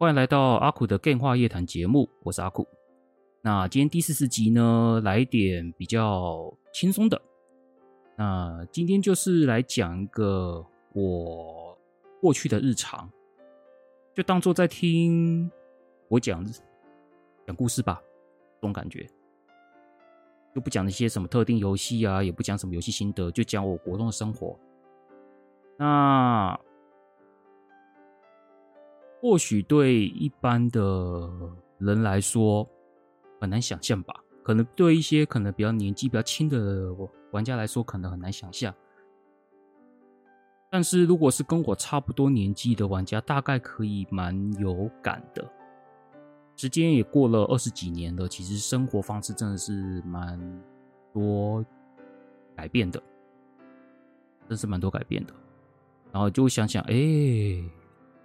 欢迎来到阿苦的 Game 话夜谈节目，我是阿苦。那今天第四十集呢，来点比较轻松的。那今天就是来讲一个我过去的日常，就当做在听我讲讲故事吧，这种感觉。就不讲那些什么特定游戏啊，也不讲什么游戏心得，就讲我国中的生活。那。或许对一般的人来说很难想象吧，可能对一些可能比较年纪比较轻的玩家来说，可能很难想象。但是如果是跟我差不多年纪的玩家，大概可以蛮有感的。时间也过了二十几年了，其实生活方式真的是蛮多改变的，真是蛮多改变的。然后就想想，哎。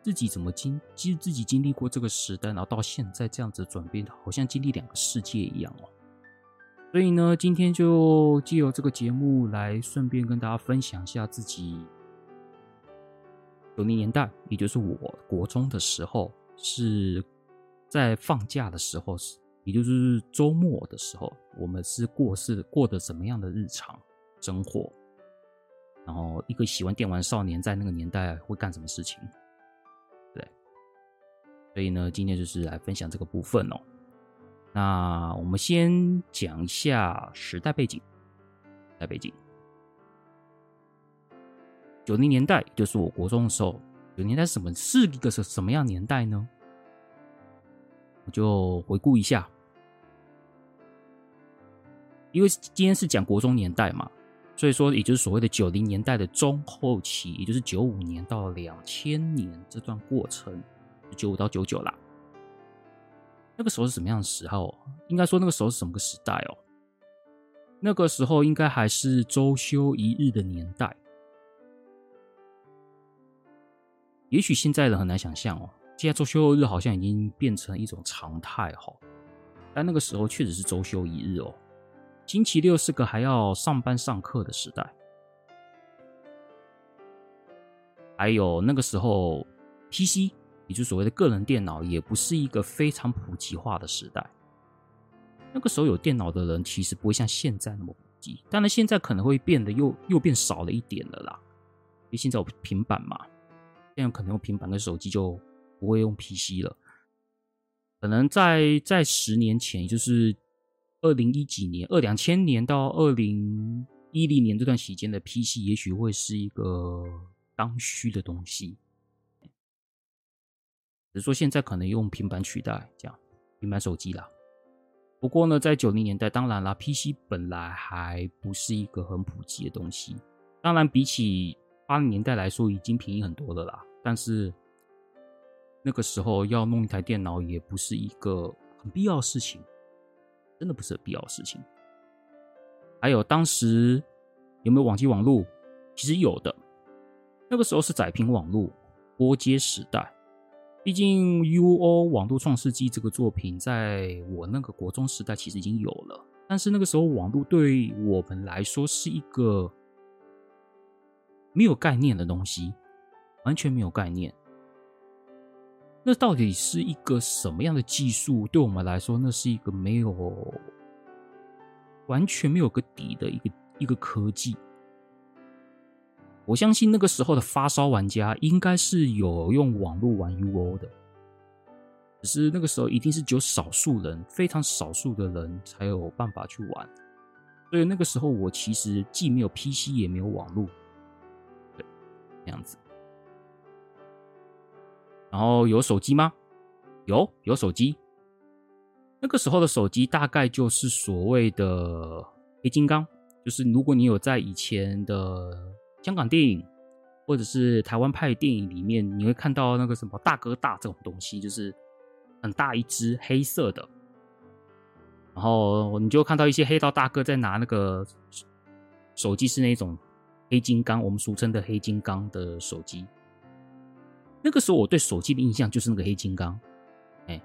自己怎么经，其实自己经历过这个时代，然后到现在这样子转变的，好像经历两个世界一样哦。所以呢，今天就借由这个节目来顺便跟大家分享一下自己九零年代，也就是我国中的时候，是在放假的时候，也就是周末的时候，我们是过是过的什么样的日常生活，然后一个喜欢电玩少年在那个年代会干什么事情。所以呢，今天就是来分享这个部分哦。那我们先讲一下时代背景。时代背景，九零年代就是我国中的时候。九零年代什么？是一个什什么样年代呢？我就回顾一下，因为今天是讲国中年代嘛，所以说也就是所谓的九零年代的中后期，也就是九五年到两千年这段过程。九五到九九啦，那个时候是什么样的时候？应该说那个时候是什么个时代哦？那个时候应该还是周休一日的年代。也许现在人很难想象哦，现在周休日好像已经变成一种常态哈。但那个时候确实是周休一日哦，星期六是个还要上班上课的时代。还有那个时候 PC。也就所谓的个人电脑，也不是一个非常普及化的时代。那个时候有电脑的人，其实不会像现在那么普及。当然，现在可能会变得又又变少了一点了啦。因为现在有平板嘛，现在可能用平板跟手机就不会用 PC 了。可能在在十年前，也就是二零一几年、二两千年到二零一零年这段时间的 PC，也许会是一个刚需的东西。只是说现在可能用平板取代，这样平板手机啦。不过呢，在九零年代，当然啦，PC 本来还不是一个很普及的东西。当然，比起八零年代来说，已经便宜很多了啦。但是那个时候要弄一台电脑，也不是一个很必要事情，真的不是必要事情。还有当时有没有网际网路？其实有的。那个时候是窄屏网络，拨接时代。毕竟，UO 网络创世纪这个作品，在我那个国中时代其实已经有了，但是那个时候网络对我们来说是一个没有概念的东西，完全没有概念。那到底是一个什么样的技术？对我们来说，那是一个没有完全没有个底的一个一个科技。我相信那个时候的发烧玩家应该是有用网络玩 UO 的，只是那个时候一定是只有少数人，非常少数的人才有办法去玩。所以那个时候我其实既没有 PC 也没有网络，对，这样子。然后有手机吗？有，有手机。那个时候的手机大概就是所谓的黑金刚，就是如果你有在以前的。香港电影或者是台湾派电影里面，你会看到那个什么大哥大这种东西，就是很大一只黑色的，然后你就看到一些黑道大哥在拿那个手机，是那种黑金刚，我们俗称的黑金刚的手机。那个时候我对手机的印象就是那个黑金刚，哎，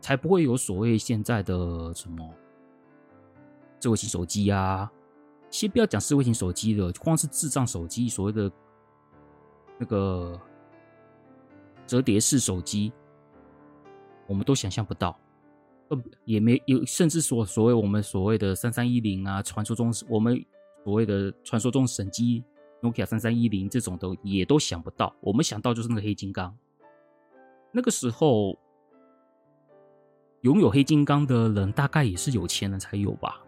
才不会有所谓现在的什么智慧型手机啊。先不要讲智慧型手机了，光是智障手机，所谓的那个折叠式手机，我们都想象不到，呃也没有，甚至说所谓我们所谓的三三一零啊，传说中我们所谓的传说中神机。Nokia 三三一零这种都也都想不到，我们想到就是那个黑金刚。那个时候拥有黑金刚的人，大概也是有钱人才有吧，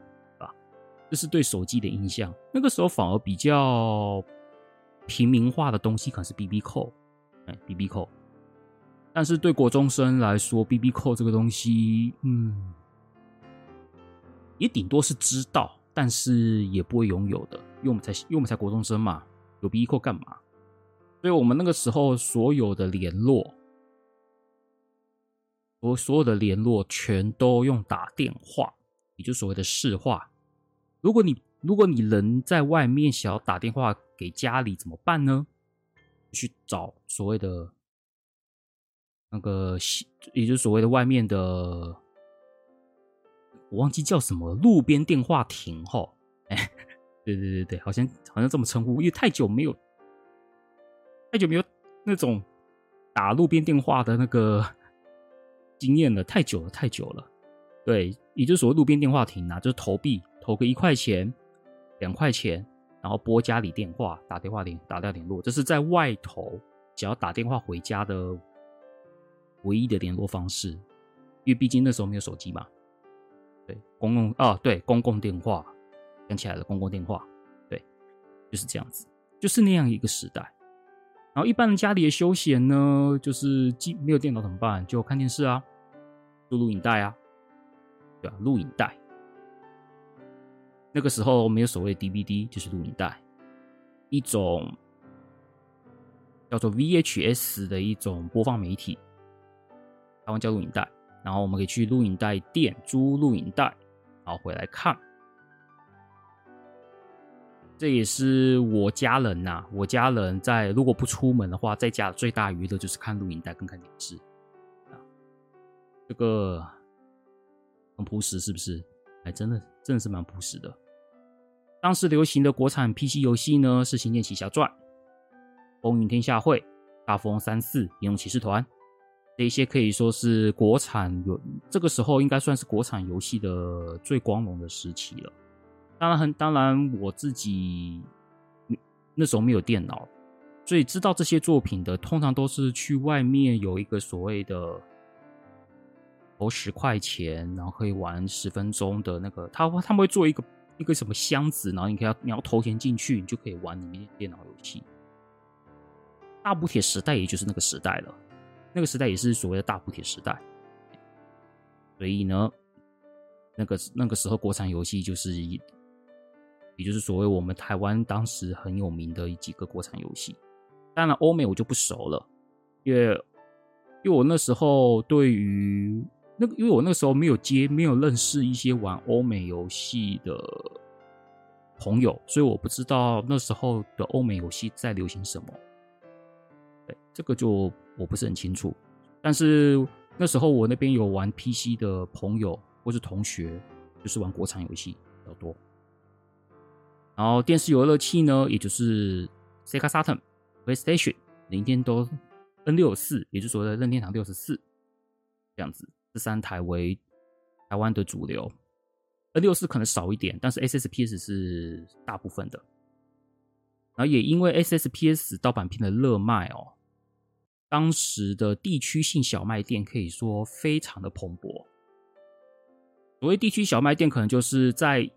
是对手机的印象。那个时候反而比较平民化的东西，可能是 BB 扣，哎，BB 扣。但是对国中生来说，BB 扣这个东西，嗯，也顶多是知道。但是也不会拥有的，因为我们才因为我们才国中生嘛，有 BB 扣干嘛？所以我们那个时候所有的联络，我所有的联络全都用打电话，也就所谓的市话。如果你如果你人在外面想要打电话给家里怎么办呢？去找所谓的那个，也就是所谓的外面的。我忘记叫什么路边电话亭哈，哎，对对对对，好像好像这么称呼，因为太久没有太久没有那种打路边电话的那个 经验了，太久了太久了。对，也就是所谓路边电话亭啊，就是投币投个一块钱、两块钱，然后拨家里电话打电话联打掉联络，这是在外头只要打电话回家的唯一的联络方式，因为毕竟那时候没有手机嘛。对，公共啊，对，公共电话，想起来了，公共电话，对，就是这样子，就是那样一个时代。然后一般人家里的休闲呢，就是既没有电脑怎么办？就看电视啊，录录影带啊，对吧？录影带。那个时候没有所谓 DVD，就是录影带，一种叫做 VHS 的一种播放媒体，台湾叫录影带。然后我们可以去录影带店租录影带，然后回来看。这也是我家人呐、我家人在如果不出门的话，在家最大娱乐就是看录影带跟看电视。啊，这个很朴实，是不是？还，真的真的是蛮朴实的。当时流行的国产 PC 游戏呢，是《仙剑奇侠传》、《风云天下会》、《大富翁三四》、《英雄骑士团》。这些可以说是国产游，这个时候应该算是国产游戏的最光荣的时期了。当然，很当然，我自己那时候没有电脑，所以知道这些作品的，通常都是去外面有一个所谓的投十块钱，然后可以玩十分钟的那个，他他们会做一个一个什么箱子，然后你可以要你要投钱进去，你就可以玩里面电脑游戏。大补帖时代，也就是那个时代了。那个时代也是所谓的大补帖时代，所以呢，那个那个时候国产游戏就是，也就是所谓我们台湾当时很有名的几个国产游戏。当然欧美我就不熟了，因为因为我那时候对于那个，因为我那时候没有接没有认识一些玩欧美游戏的朋友，所以我不知道那时候的欧美游戏在流行什么。对，这个就。我不是很清楚，但是那时候我那边有玩 PC 的朋友或是同学，就是玩国产游戏比较多。然后电视游乐器呢，也就是 Sega Saturn、PlayStation、Nintendo N64，也就是所谓的任天堂六十四，这样子，这三台为台湾的主流。N64 可能少一点，但是 SSPS 是大部分的。然后也因为 SSPS 盗版片的热卖哦。当时的地区性小卖店可以说非常的蓬勃。所谓地区小卖店，可能就是在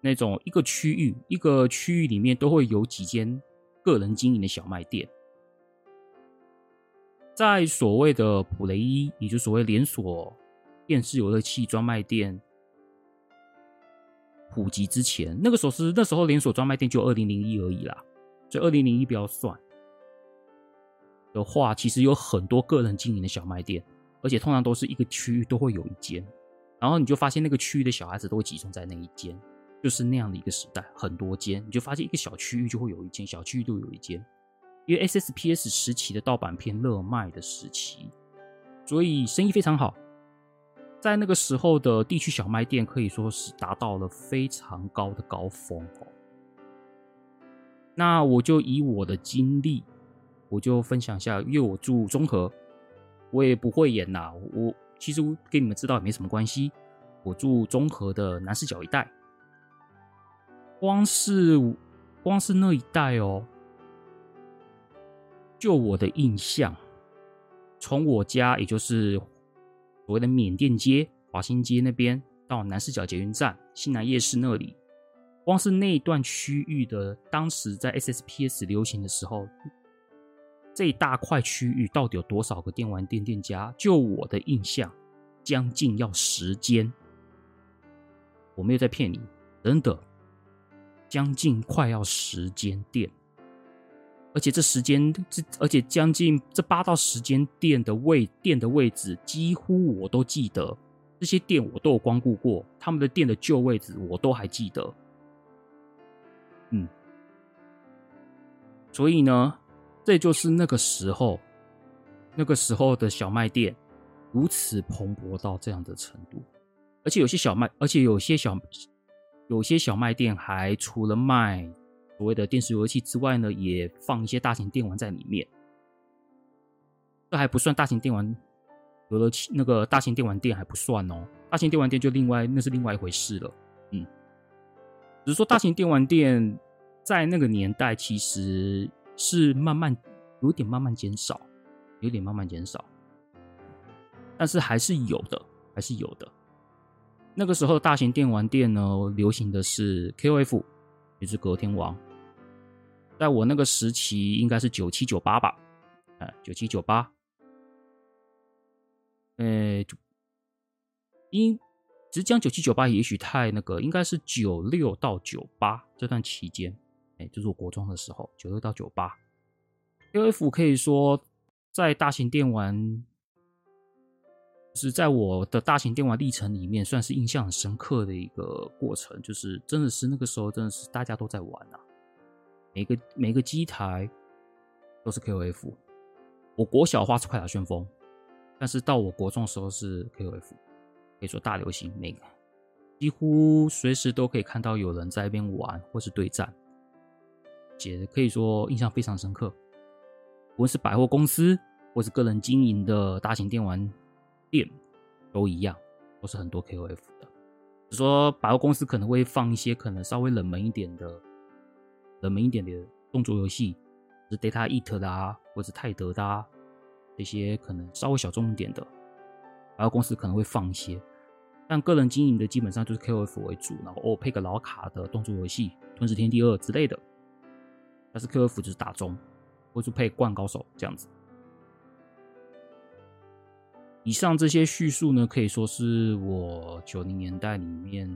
那种一个区域、一个区域里面都会有几间个人经营的小卖店。在所谓的普雷伊，也就所谓连锁电视游乐器专卖店普及之前，那个时候是那时候连锁专卖店就二零零一而已啦。所以二零零一不要算的话，其实有很多个人经营的小卖店，而且通常都是一个区域都会有一间，然后你就发现那个区域的小孩子都会集中在那一间，就是那样的一个时代，很多间，你就发现一个小区域就会有一间，小区域都有一间，因为 SSPS 时期的盗版片热卖的时期，所以生意非常好。在那个时候的地区小卖店可以说是达到了非常高的高峰哦。那我就以我的经历，我就分享一下，因为我住中和，我也不会演呐。我其实跟你们知道也没什么关系。我住中和的南势角一带，光是光是那一带哦，就我的印象，从我家也就是。所谓的缅甸街、华新街那边到南势角捷运站、新南夜市那里，光是那一段区域的，当时在 SSPS 流行的时候，这一大块区域到底有多少个电玩店店家？就我的印象，将近要十间，我没有在骗你，真的，将近快要十间店。而且这时间，这而且将近这八到十间店的位店的位置，几乎我都记得。这些店我都有光顾过，他们的店的旧位置我都还记得。嗯，所以呢，这就是那个时候，那个时候的小卖店如此蓬勃到这样的程度。而且有些小卖，而且有些小，有些小卖店还除了卖。所谓的电视游戏之外呢，也放一些大型电玩在里面。这还不算大型电玩，有了那个大型电玩店还不算哦。大型电玩店就另外，那是另外一回事了。嗯，只是说大型电玩店在那个年代其实是慢慢有点慢慢减少，有点慢慢减少，但是还是有的，还是有的。那个时候大型电玩店呢，流行的是 KOF，也是格斗天王。在我那个时期，应该是九七九八吧，哎，九七九八，呃，因只讲九七九八，也许太那个，应该是九六到九八这段期间，哎，就是我国中的时候，九六到九八，KOF 可以说在大型电玩，是在我的大型电玩历程里面，算是印象很深刻的一个过程，就是真的是那个时候，真的是大家都在玩啊。每个每个机台都是 KOF，我国小花是快打旋风，但是到我国中的时候是 KOF，可以说大流行，每个几乎随时都可以看到有人在那边玩或是对战，且可以说印象非常深刻。无论是百货公司或是个人经营的大型电玩店，都一样，都是很多 KOF 的。只说百货公司可能会放一些可能稍微冷门一点的。冷门一点的动作游戏，是 Data Eat 的啊，或者是泰德的啊，这些可能稍微小众一点的，然后公司可能会放一些，但个人经营的基本上就是 KOF 为主，然后哦配个老卡的动作游戏，《吞食天地二》之类的。但是 KOF 就是大宗，或是配《灌高手》这样子。以上这些叙述呢，可以说是我九零年代里面。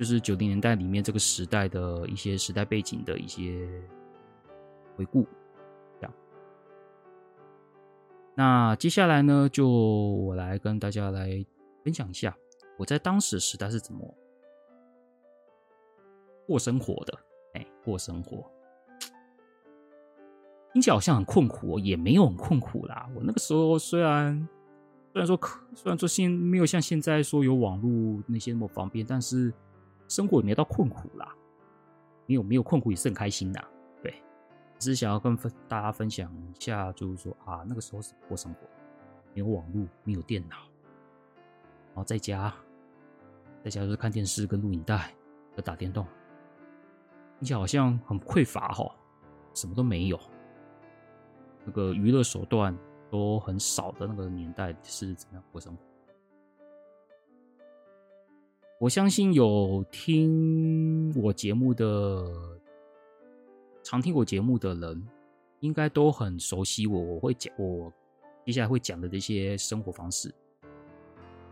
就是九零年代里面这个时代的一些时代背景的一些回顾，这样。那接下来呢，就我来跟大家来分享一下我在当时时代是怎么过生活的。哎，过生活，听起来好像很困苦，哦也没有很困苦啦。我那个时候虽然虽然说虽然说现没有像现在说有网络那些那么方便，但是。生活也没到困苦啦，没有没有困苦也是很开心的，对，只是想要跟分大家分享一下，就是说啊，那个时候是过生活，没有网络，没有电脑，然后在家，在家就是看电视跟录影带和打电动，听起来好像很匮乏哈，什么都没有，那个娱乐手段都很少的那个年代是怎么样过生活？我相信有听我节目的、常听我节目的人，应该都很熟悉我。我会讲我接下来会讲的这些生活方式，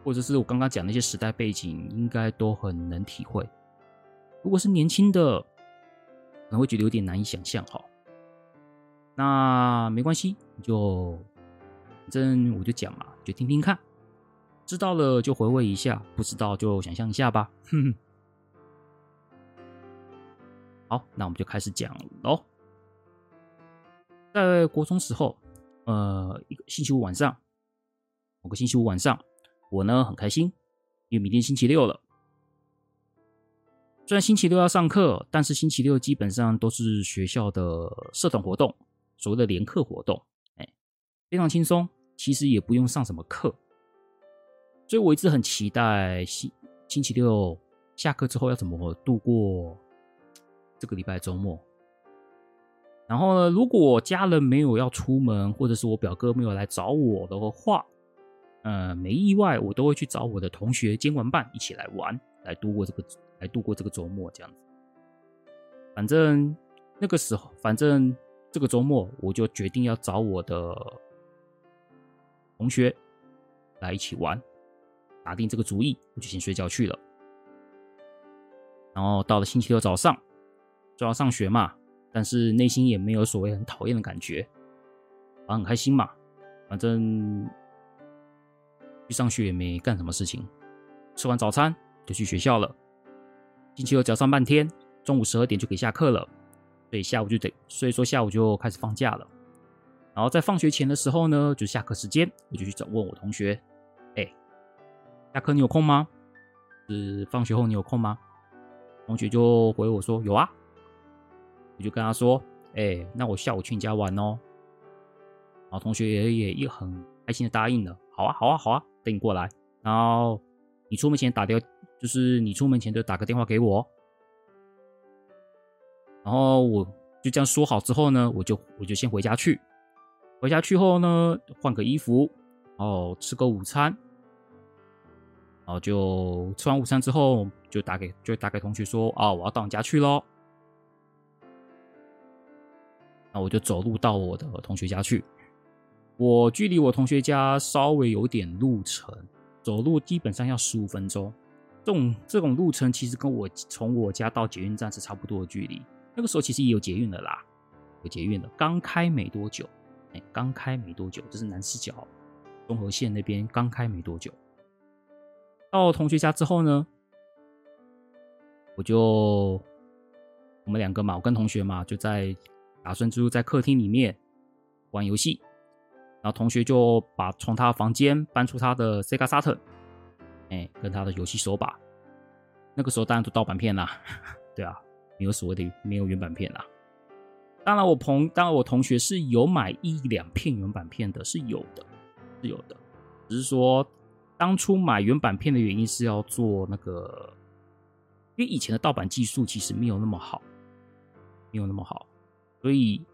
或者是我刚刚讲那些时代背景，应该都很能体会。如果是年轻的，可能会觉得有点难以想象哈。那没关系，就反正我就讲嘛，就听听看，知道了就回味一下，不知道就想象一下吧。哼哼。好，那我们就开始讲喽。在国中时候，呃，一个星期五晚上，某个星期五晚上，我呢很开心，因为明天星期六了。虽然星期六要上课，但是星期六基本上都是学校的社团活动，所谓的联课活动，哎，非常轻松，其实也不用上什么课，所以我一直很期待星星期六下课之后要怎么度过这个礼拜周末。然后呢，如果家人没有要出门，或者是我表哥没有来找我的话，呃，没意外，我都会去找我的同学兼玩伴一起来玩，来度过这个。来度过这个周末，这样子。反正那个时候，反正这个周末，我就决定要找我的同学来一起玩，打定这个主意，我就先睡觉去了。然后到了星期六早上，就要上学嘛，但是内心也没有所谓很讨厌的感觉，我很开心嘛。反正去上学也没干什么事情，吃完早餐就去学校了。星期六只要上半天，中午十二点就可以下课了，所以下午就得，所以说下午就开始放假了。然后在放学前的时候呢，就下课时间，我就去找问我同学：“，下课你有空吗？是放学后你有空吗？”同学就回我说：“有啊。”我就跟他说：“哎，那我下午去你家玩哦。”然后同学也也也很开心的答应了：“好啊，好啊，好啊，等你过来。”然后你出门前打掉。就是你出门前就打个电话给我，然后我就这样说好之后呢，我就我就先回家去。回家去后呢，换个衣服，然后吃个午餐，然后就吃完午餐之后，就打给就打给同学说啊，我要到你家去喽。那我就走路到我的同学家去。我距离我同学家稍微有点路程，走路基本上要十五分钟。这种这种路程其实跟我从我家到捷运站是差不多的距离。那个时候其实也有捷运的啦，有捷运的，刚开没多久，哎，刚开没多久，这是南四角中和线那边刚开没多久。到同学家之后呢，我就我们两个嘛，我跟同学嘛，就在打算就是在客厅里面玩游戏，然后同学就把从他房间搬出他的 Sega Saturn。哎，跟他的游戏手把，那个时候当然都盗版片啦，对啊，没有所谓的没有原版片啦。当然我朋，当然我同学是有买一两片原版片的，是有的，是有的。只是说当初买原版片的原因是要做那个，因为以前的盗版技术其实没有那么好，没有那么好，所以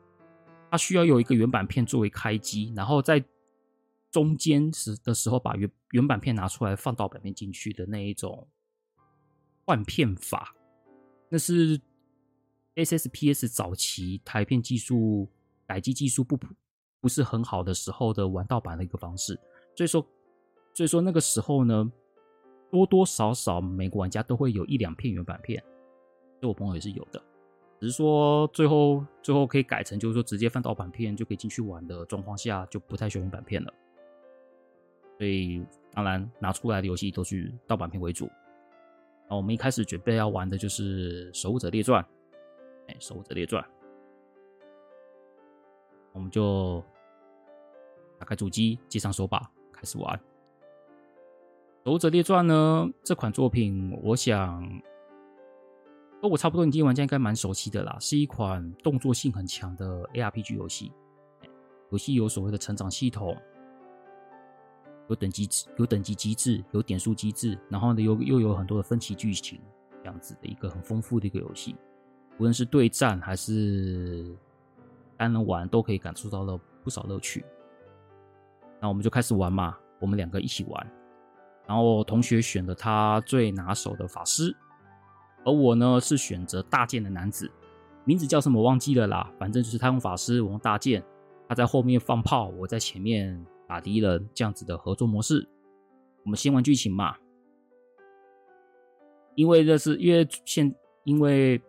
他需要有一个原版片作为开机，然后在。中间时的时候，把原原版片拿出来放盗版片进去的那一种换片法，那是 SSPS 早期台片技术改机技术不不是很好的时候的玩盗版的一个方式。所以说，所以说那个时候呢，多多少少每个玩家都会有一两片原版片，就我朋友也是有的，只是说最后最后可以改成就是说直接放盗版片就可以进去玩的状况下，就不太需要原版片了。所以，当然拿出来的游戏都是盗版片为主。那我们一开始准备要玩的就是《守护者列传》。哎，《守护者列传》，我们就打开主机，接上手把，开始玩《守者列传》呢。这款作品，我想，跟我差不多年纪玩家应该蛮熟悉的啦，是一款动作性很强的 ARPG 游戏。游戏有所谓的成长系统。有等级，有等级机制，有点数机制，然后呢，又又有很多的分歧剧情，这样子的一个很丰富的一个游戏。无论是对战还是单人玩，都可以感受到了不少乐趣。那我们就开始玩嘛，我们两个一起玩。然后同学选了他最拿手的法师，而我呢是选择大剑的男子，名字叫什么忘记了啦，反正就是他用法师，我用大剑，他在后面放炮，我在前面。打敌人这样子的合作模式，我们先玩剧情嘛。因为这是因为现因为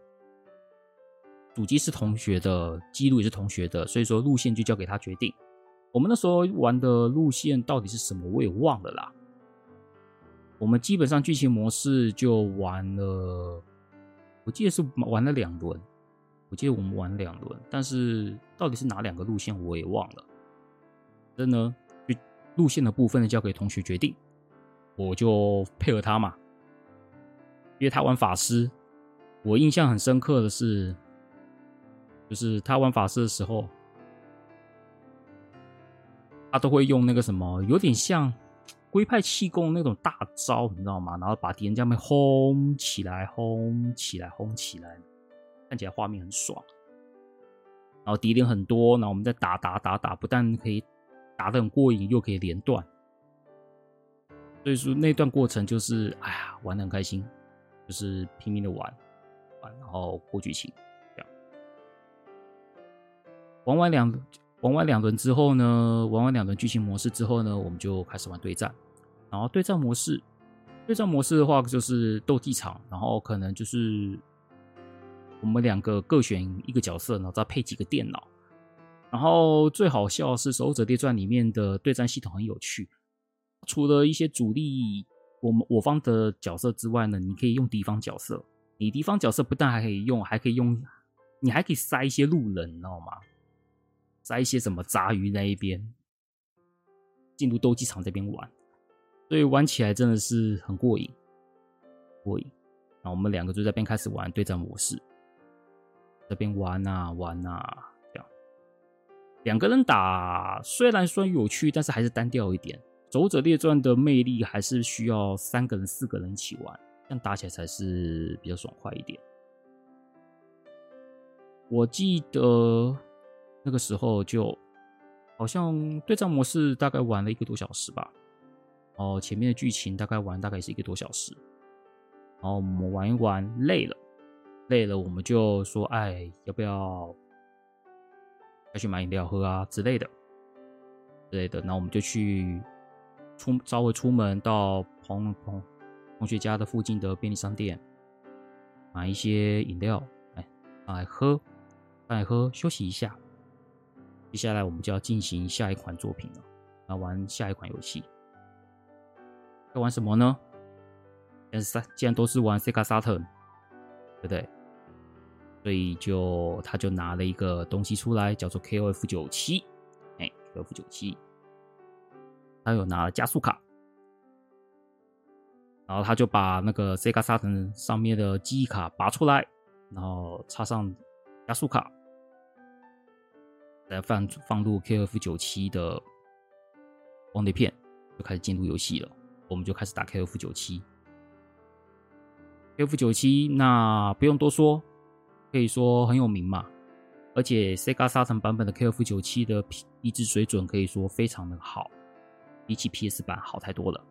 主机是同学的，记录也是同学的，所以说路线就交给他决定。我们那时候玩的路线到底是什么，我也忘了啦。我们基本上剧情模式就玩了，我记得是玩了两轮，我记得我们玩两轮，但是到底是哪两个路线我也忘了。真的，就路线的部分呢，交给同学决定，我就配合他嘛，因为他玩法师，我印象很深刻的是。就是他玩法师的时候，他都会用那个什么，有点像龟派气功那种大招，你知道吗？然后把敌人这样轰起来，轰起来，轰起来，看起来画面很爽。然后敌人很多，然后我们再打打打打，不但可以打得很过瘾，又可以连段。所以说那段过程就是，哎呀，玩得很开心，就是拼命的玩，玩，然后过剧情。玩完两玩完两轮之后呢，玩完两轮剧情模式之后呢，我们就开始玩对战。然后对战模式，对战模式的话就是斗技场，然后可能就是我们两个各选一个角色，然后再配几个电脑。然后最好笑是《守护者列传》里面的对战系统很有趣，除了一些主力我们我方的角色之外呢，你可以用敌方角色。你敌方角色不但还可以用，还可以用，你还可以塞一些路人，你知道吗？塞一些什么杂鱼那一边进入斗技场这边玩，所以玩起来真的是很过瘾，过瘾。然后我们两个就在边开始玩对战模式，这边玩啊玩啊，这样两个人打虽然说有趣，但是还是单调一点。《走者列传》的魅力还是需要三个人、四个人一起玩，这样打起来才是比较爽快一点。我记得。那个时候就好像对战模式大概玩了一个多小时吧，哦，前面的剧情大概玩大概是一个多小时，然后我们玩一玩累了，累了我们就说，哎，要不要再去买饮料喝啊之类的之类的，然后我们就去出稍微出门到朋朋同学家的附近的便利商店买一些饮料，哎，来喝，来喝，休息一下。接下来我们就要进行下一款作品了，来玩下一款游戏。在玩什么呢？但是既然都是玩 Sega Saturn，对不对？所以就他就拿了一个东西出来，叫做 KOF 九七。哎，KOF 九七，他有拿了加速卡，然后他就把那个 Sega Saturn 上面的记忆卡拔出来，然后插上加速卡。再放放入 KOF 九七的光碟片，就开始进入游戏了。我们就开始打 K F 九七。，K F 九七，那不用多说，可以说很有名嘛。而且 Sega Saturn 版本的 K F 九七的移植水准可以说非常的好，比起 PS 版好太多了。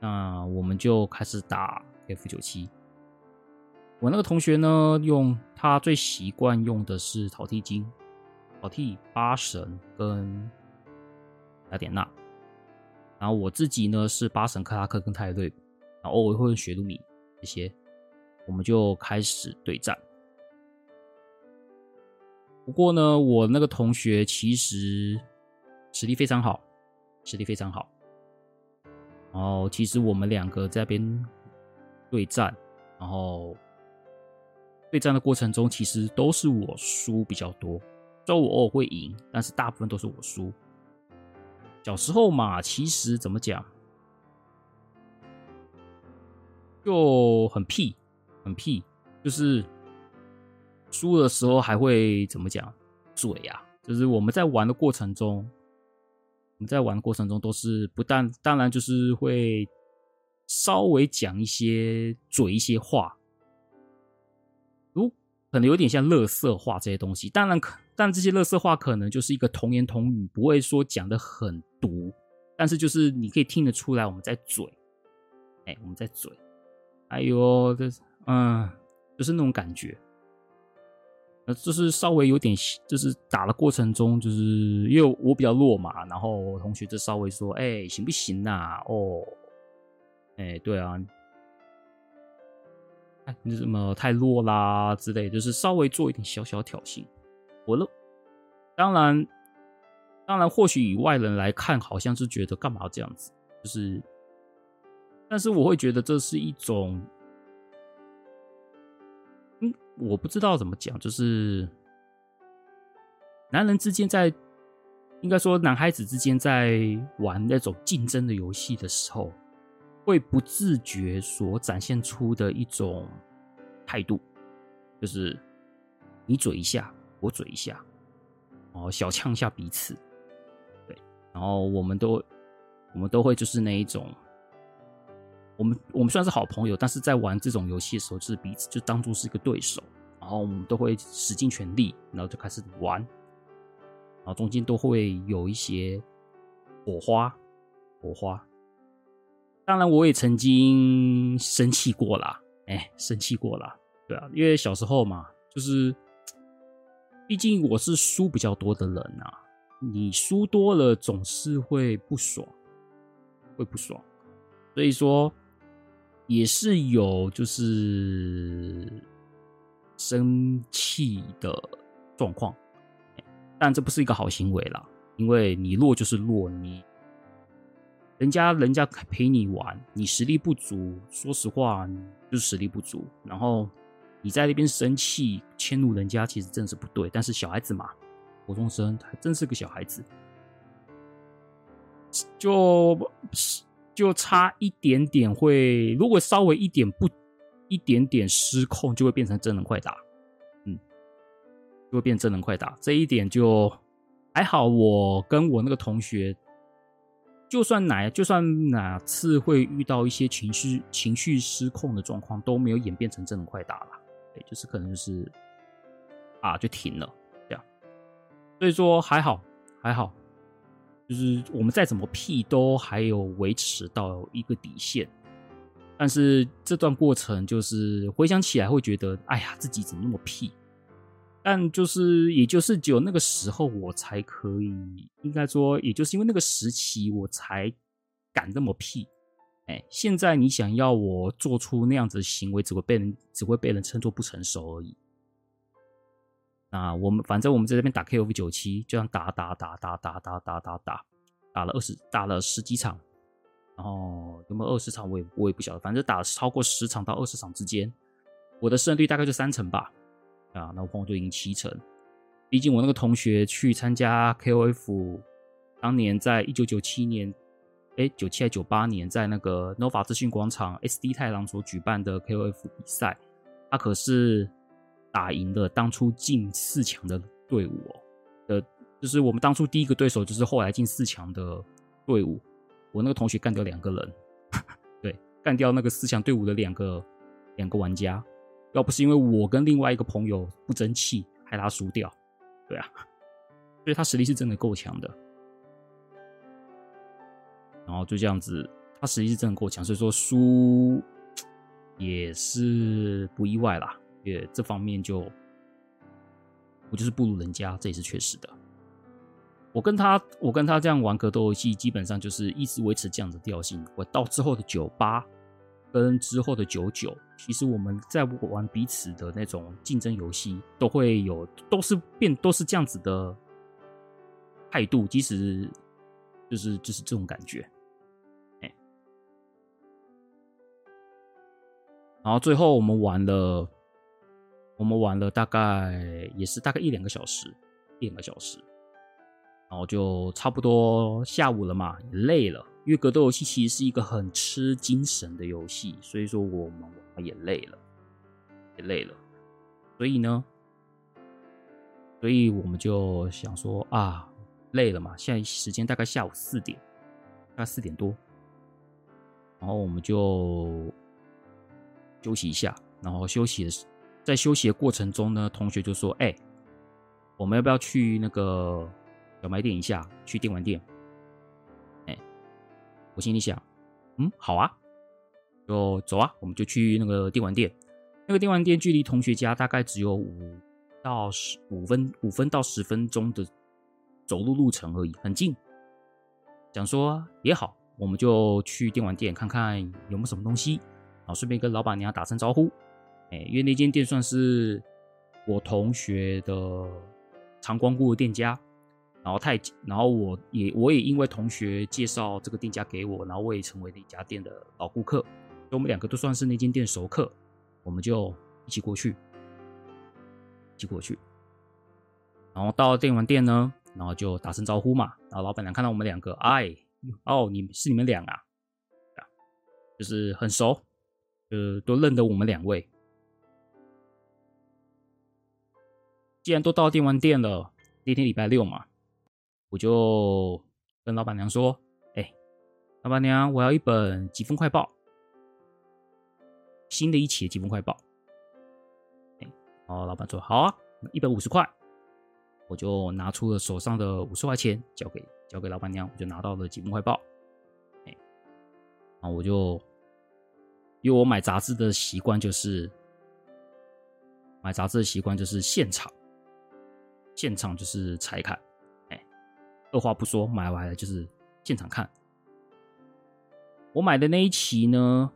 那我们就开始打 K F 九七。我那个同学呢，用他最习惯用的是草薙京。草薙、八神跟雅典娜，然后我自己呢是八神克拉克跟泰瑞，然后偶尔会用雪鲁米这些，我们就开始对战。不过呢，我那个同学其实实力非常好，实力非常好。然后其实我们两个在边对战，然后对战的过程中，其实都是我输比较多。说我偶尔会赢，但是大部分都是我输。小时候嘛，其实怎么讲，就很屁，很屁，就是输的时候还会怎么讲嘴呀？就是我们在玩的过程中，我们在玩的过程中都是不但当然就是会稍微讲一些嘴一些话，如可能有点像垃圾话这些东西，当然可。但这些垃圾话可能就是一个童言童语，不会说讲的很毒，但是就是你可以听得出来我们在嘴，哎，我们在嘴，哎呦，这嗯，就是那种感觉，呃，就是稍微有点，就是打的过程中，就是因为我比较弱嘛，然后同学就稍微说，哎，行不行呐？哦，哎，对啊，你怎么太弱啦之类，就是稍微做一点小小挑衅。我了，当然，当然，或许以外人来看，好像是觉得干嘛这样子，就是，但是我会觉得这是一种，嗯，我不知道怎么讲，就是男人之间在。应该说，男孩子之间在玩那种竞争的游戏的时候，会不自觉所展现出的一种态度，就是你嘴一下，我嘴一下，哦，小呛一下彼此，然后我们都我们都会就是那一种，我们我们虽然是好朋友，但是在玩这种游戏的时候，就是彼此就当做是一个对手，然后我们都会使尽全力，然后就开始玩。然后中间都会有一些火花，火花。当然，我也曾经生气过啦，哎，生气过啦，对啊，因为小时候嘛，就是，毕竟我是输比较多的人啊，你输多了总是会不爽，会不爽，所以说也是有就是生气的状况。但这不是一个好行为啦，因为你弱就是弱，你人家人家陪你玩，你实力不足，说实话就是实力不足。然后你在那边生气迁怒人家，其实真的是不对。但是小孩子嘛，国中生还真是个小孩子，就就差一点点会，如果稍微一点不一点点失控，就会变成真人快打。嗯就会变真人快打，这一点就还好。我跟我那个同学，就算哪就算哪次会遇到一些情绪情绪失控的状况，都没有演变成真人快打了。对，就是可能就是啊，就停了。所以说还好还好，就是我们再怎么屁都还有维持到一个底线。但是这段过程就是回想起来会觉得，哎呀，自己怎么那么屁。但就是，也就是只有那个时候，我才可以，应该说，也就是因为那个时期，我才敢这么屁。哎，现在你想要我做出那样子的行为，只会被人只会被人称作不成熟而已。那我们反正我们在这边打 KOF 九七，就这样打打打打打打打打打，打了二十打了十几场，然后有没有二十场，我也我也不晓得，反正打了超过十场到二十场之间，我的胜率大概就三成吧。啊，那我朋友就赢七成。毕竟我那个同学去参加 KOF，当年在一九九七年，哎，九七还九八年，在那个 Nova 资讯广场 SD 太郎所举办的 KOF 比赛，他可是打赢了当初进四强的队伍哦。的，就是我们当初第一个对手，就是后来进四强的队伍。我那个同学干掉两个人，对，干掉那个四强队伍的两个两个玩家。要不是因为我跟另外一个朋友不争气，害他输掉，对啊，所以他实力是真的够强的。然后就这样子，他实力是真的够强，所以说输 也是不意外啦。也这方面就我就是不如人家，这也是确实的。我跟他，我跟他这样玩格斗游戏，基本上就是一直维持这样的调性。我到之后的九八。跟之后的九九，其实我们在玩彼此的那种竞争游戏，都会有，都是变，都是这样子的态度，即使就是就是这种感觉，哎，然后最后我们玩了，我们玩了大概也是大概一两个小时，一两个小时，然后就差不多下午了嘛，也累了。因为格斗游戏其实是一个很吃精神的游戏，所以说我们玩也累了，也累了，所以呢，所以我们就想说啊，累了嘛，现在时间大概下午四点，大概四点多，然后我们就休息一下，然后休息的时在休息的过程中呢，同学就说：“哎，我们要不要去那个小卖店一下？去电玩店？”哎我心里想，嗯，好啊，就走啊，我们就去那个电玩店。那个电玩店距离同学家大概只有五到十五分，五分到十分钟的走路路程而已，很近。想说也好，我们就去电玩店看看有没有什么东西，然后顺便跟老板娘打声招呼。哎，因为那间店算是我同学的常光顾的店家，然后太，然后我也我也因为同学介绍这个店家给我，然后我也成为那家店的老顾客，所以我们两个都算是那间店熟客，我们就一起过去，一起过去，然后到了电玩店呢，然后就打声招呼嘛，然后老板娘看到我们两个，哎，哦，你是你们俩啊，就是很熟，呃，都认得我们两位。既然都到电玩店了，那天礼拜六嘛，我就跟老板娘说：“哎、老板娘，我要一本《疾风快报》，新的一期的《疾风快报》。欸”哎，哦，老板说：“好啊，一本五十块。”我就拿出了手上的五十块钱，交给交给老板娘，我就拿到了《疾风快报》。哎，然后我就，因为我买杂志的习惯就是，买杂志的习惯就是现场。现场就是拆看，哎，二话不说买回来就是现场看。我买的那一期呢，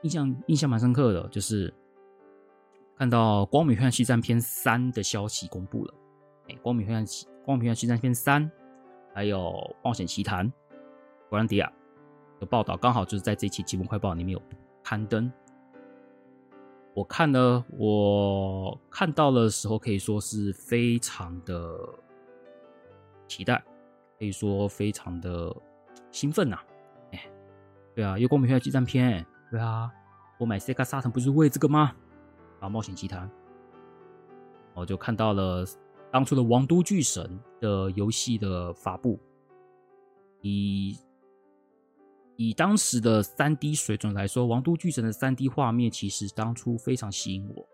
印象印象蛮深刻的，就是看到《光明会暗西战篇三》的消息公布了，哎，《光明会暗西光明会暗西战篇三》，还有《冒险奇谭》格兰迪亚的报道，刚好就是在这期《疾风快报》里面有刊登。我看呢，我看到的时候可以说是非常的期待，可以说非常的兴奋呐！哎，对啊，月光明会激战篇，对啊，我买 Sega Saturn 不是为这个吗？啊，冒险奇谭，我就看到了当初的《王都巨神》的游戏的发布，以。以当时的三 D 水准来说，《王都巨神》的三 D 画面其实当初非常吸引我。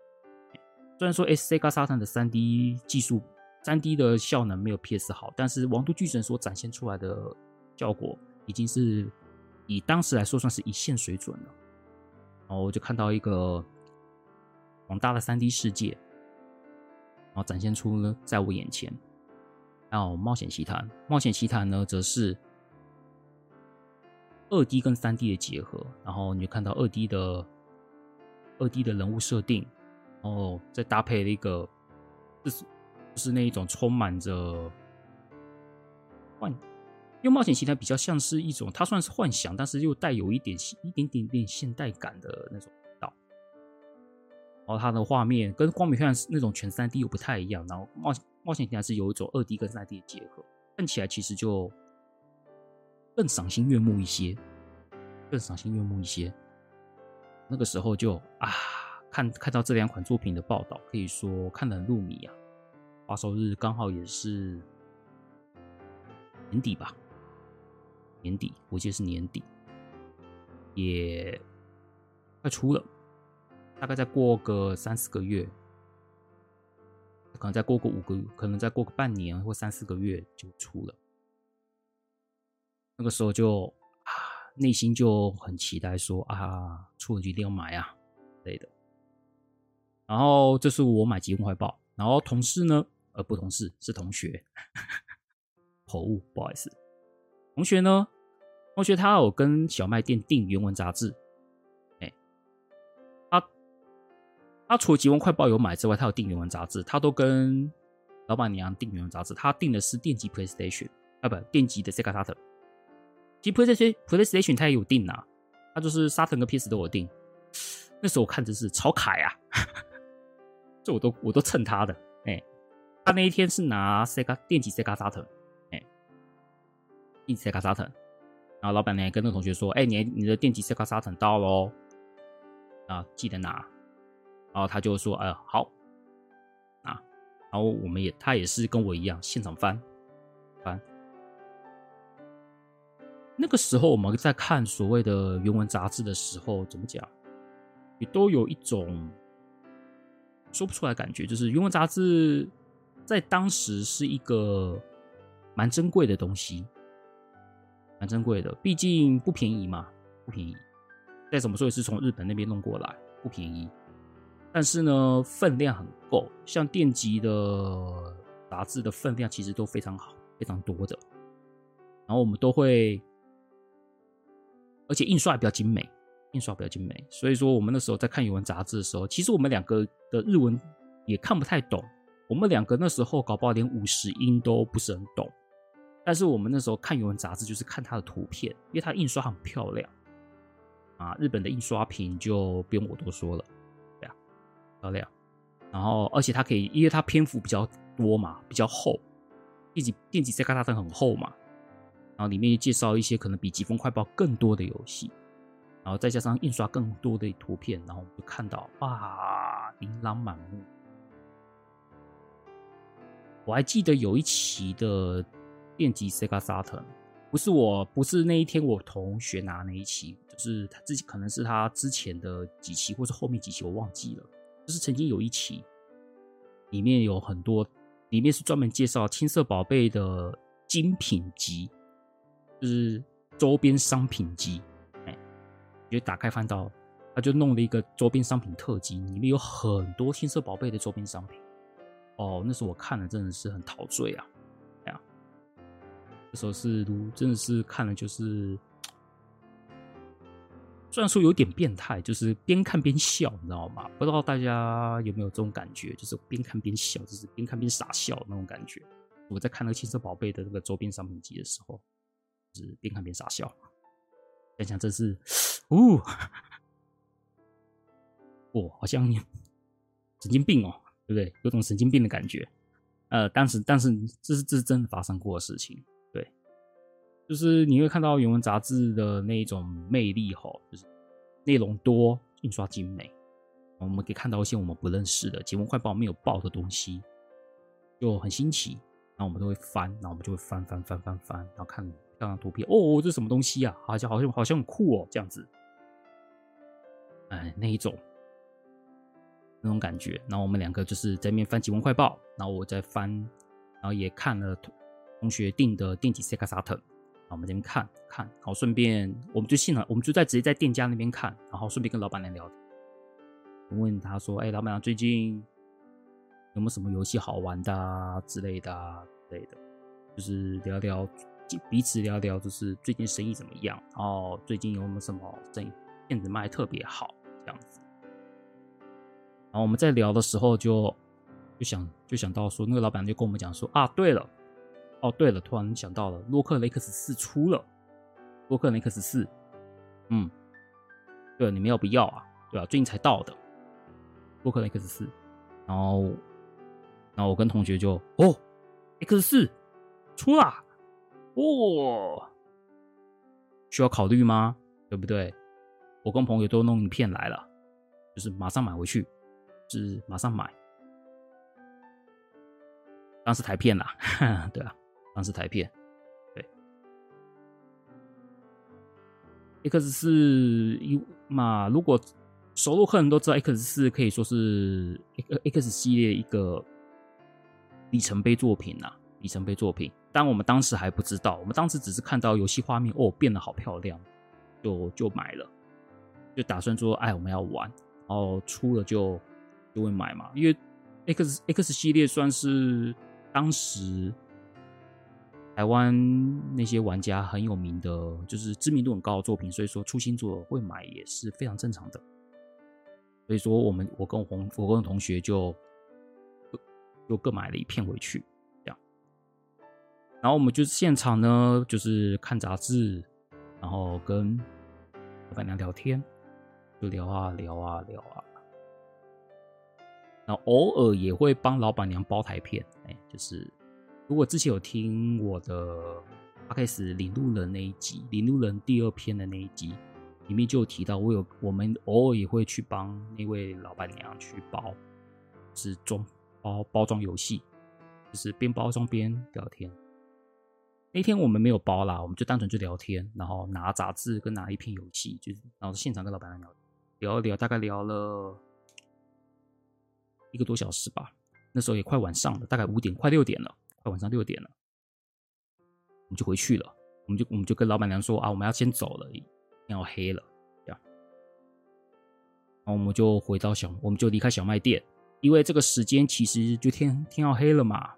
虽然说 Sega Saturn 的三 D 技术、三 D 的效能没有 PS 好，但是《王都巨神》所展现出来的效果已经是以当时来说算是一线水准了。然后我就看到一个广大的三 D 世界，然后展现出呢在我眼前。然后《冒险奇谭》，《冒险奇谭》呢则是。二 D 跟三 D 的结合，然后你就看到二 D 的二 D 的人物设定，然后再搭配了一个，就是就是那一种充满着幻，因为冒险奇谭比较像是一种，它算是幻想，但是又带有一点一点点点现代感的那种味道。然后它的画面跟光明会那种全三 D 又不太一样，然后冒冒险奇谭是有一种二 D 跟三 D 的结合，看起来其实就。更赏心悦目一些，更赏心悦目一些。那个时候就啊，看看到这两款作品的报道，可以说看得很入迷啊。发售日刚好也是年底吧，年底我记得是年底，也快出了，大概再过个三四个月，可能再过个五个，可能再过个半年或三四个月就出了。那个时候就啊，内心就很期待说，啊，出了就一定要买啊，类的。然后这是我买《疾风快报》，然后同事呢，呃，不同事是同学，口误，不好意思。同学呢，同学他有跟小卖店订原文杂志，哎，他他除了《疾风快报》有买之外，他有订原文杂志，他都跟老板娘订原文杂志，他订的是电击 PlayStation 啊，不，电击的 Sega Saturn。其实 PlayStation PlayStation 它也有订啊，它就是 Saturn 跟 PS 都有订。那时候我看着是超凯啊，这我都我都蹭他的。哎、他那一天是拿 Sega 电击 Sega Saturn，哎，电击 Sega Saturn。然后老板娘跟那个同学说：“哎、你你的电击 Sega Saturn 到喽，啊，记得拿。”然后他就说：“哎，好。”啊，然后我们也他也是跟我一样现场翻翻。那个时候我们在看所谓的原文杂志的时候，怎么讲，也都有一种说不出来感觉，就是原文杂志在当时是一个蛮珍贵的东西，蛮珍贵的，毕竟不便宜嘛，不便宜。再怎么说也是从日本那边弄过来，不便宜。但是呢，分量很够，像电极的杂志的分量其实都非常好，非常多的。然后我们都会。而且印刷也比较精美，印刷比较精美。所以说，我们那时候在看语文杂志的时候，其实我们两个的日文也看不太懂。我们两个那时候搞不好连五十音都不是很懂。但是我们那时候看语文杂志，就是看它的图片，因为它印刷很漂亮啊。日本的印刷品就不用我多说了，对啊，漂亮。然后，而且它可以，因为它篇幅比较多嘛，比较厚。电击电击 Sega Saturn 很厚嘛，然后里面介绍一些可能比《疾风快报》更多的游戏，然后再加上印刷更多的图片，然后我们就看到哇，琳琅满目。我还记得有一期的电击 Sega Saturn，不是我，不是那一天我同学拿那一期，就是他自己可能是他之前的几期，或是后面几期我忘记了，就是曾经有一期，里面有很多。里面是专门介绍青色宝贝的精品集，就是周边商品集。哎，就打开翻到，他就弄了一个周边商品特辑，里面有很多青色宝贝的周边商品。哦，那时候我看了真的是很陶醉啊！哎呀，那时候是如真的是看了就是。虽然说有点变态，就是边看边笑，你知道吗？不知道大家有没有这种感觉，就是边看边笑，就是边看边傻笑那种感觉。我在看那个青色宝贝的那个周边商品集的时候，是边看边傻笑。想想这是，哦，哦，好像神经病哦，对不对？有种神经病的感觉。呃，当时，但是这是这是真的发生过的事情。对就是你会看到原文杂志的那一种魅力吼，就是内容多，印刷精美。我们可以看到一些我们不认识的《节目快报》没有报的东西，就很新奇。然后我们都会翻，然后我们就会翻翻翻翻翻，然后看漂亮图片。哦，这什么东西啊？好像好像好像很酷哦，这样子。哎，那一种那种感觉。然后我们两个就是在那边翻《疾风快报》，然后我在翻，然后也看了同学订的电击 Sega Saturn。我们这边看看，然后顺便我们就信了，我们就在直接在店家那边看，然后顺便跟老板娘聊我，问他说：“哎，老板娘最近有没有什么游戏好玩的啊之类的啊之类的，就是聊聊彼此聊聊，就是最近生意怎么样？然后最近有没有什么生意片子卖特别好这样子？然后我们在聊的时候就就想就想到说，那个老板就跟我们讲说啊，对了。”哦，对了，突然想到了，洛克雷克斯四出了，洛克雷克斯四，嗯，对了，你们要不要啊？对吧？最近才到的，洛克雷克斯四，然后，然后我跟同学就，哦，X 四出了，哦，需要考虑吗？对不对？我跟朋友都弄一片来了，就是马上买回去，就是马上买，当时台片啦，对啊。当时台片，对，X 四一嘛，如果熟路客人都知道，X 四可以说是 X 系列一个里程碑作品呐，里程碑作品。但我们当时还不知道，我们当时只是看到游戏画面哦，变得好漂亮，就就买了，就打算说，哎，我们要玩，然后出了就就会买嘛，因为 X X 系列算是当时。台湾那些玩家很有名的，就是知名度很高的作品，所以说出新作会买也是非常正常的。所以说，我们我跟我同我跟我同学就就各买了一片回去，然后我们就现场呢，就是看杂志，然后跟老板娘聊天，就聊啊聊啊聊啊。然后偶尔也会帮老板娘包台片，哎，就是。如果之前有听我的 Podcast《领路人》那一集，《领路人》第二篇的那一集，里面就有提到，我有我们偶尔也会去帮那位老板娘去包，是装包包装游戏，就是边包装边聊天。那天我们没有包啦，我们就单纯就聊天，然后拿杂志跟拿一片游戏，就是然后现场跟老板娘聊聊一聊，大概聊了一个多小时吧。那时候也快晚上了，大概五点快六点了。快晚上六点了，我们就回去了。我们就我们就跟老板娘说啊，我们要先走了，天要黑了，这样。然后我们就回到小，我们就离开小卖店，因为这个时间其实就天天要黑了嘛。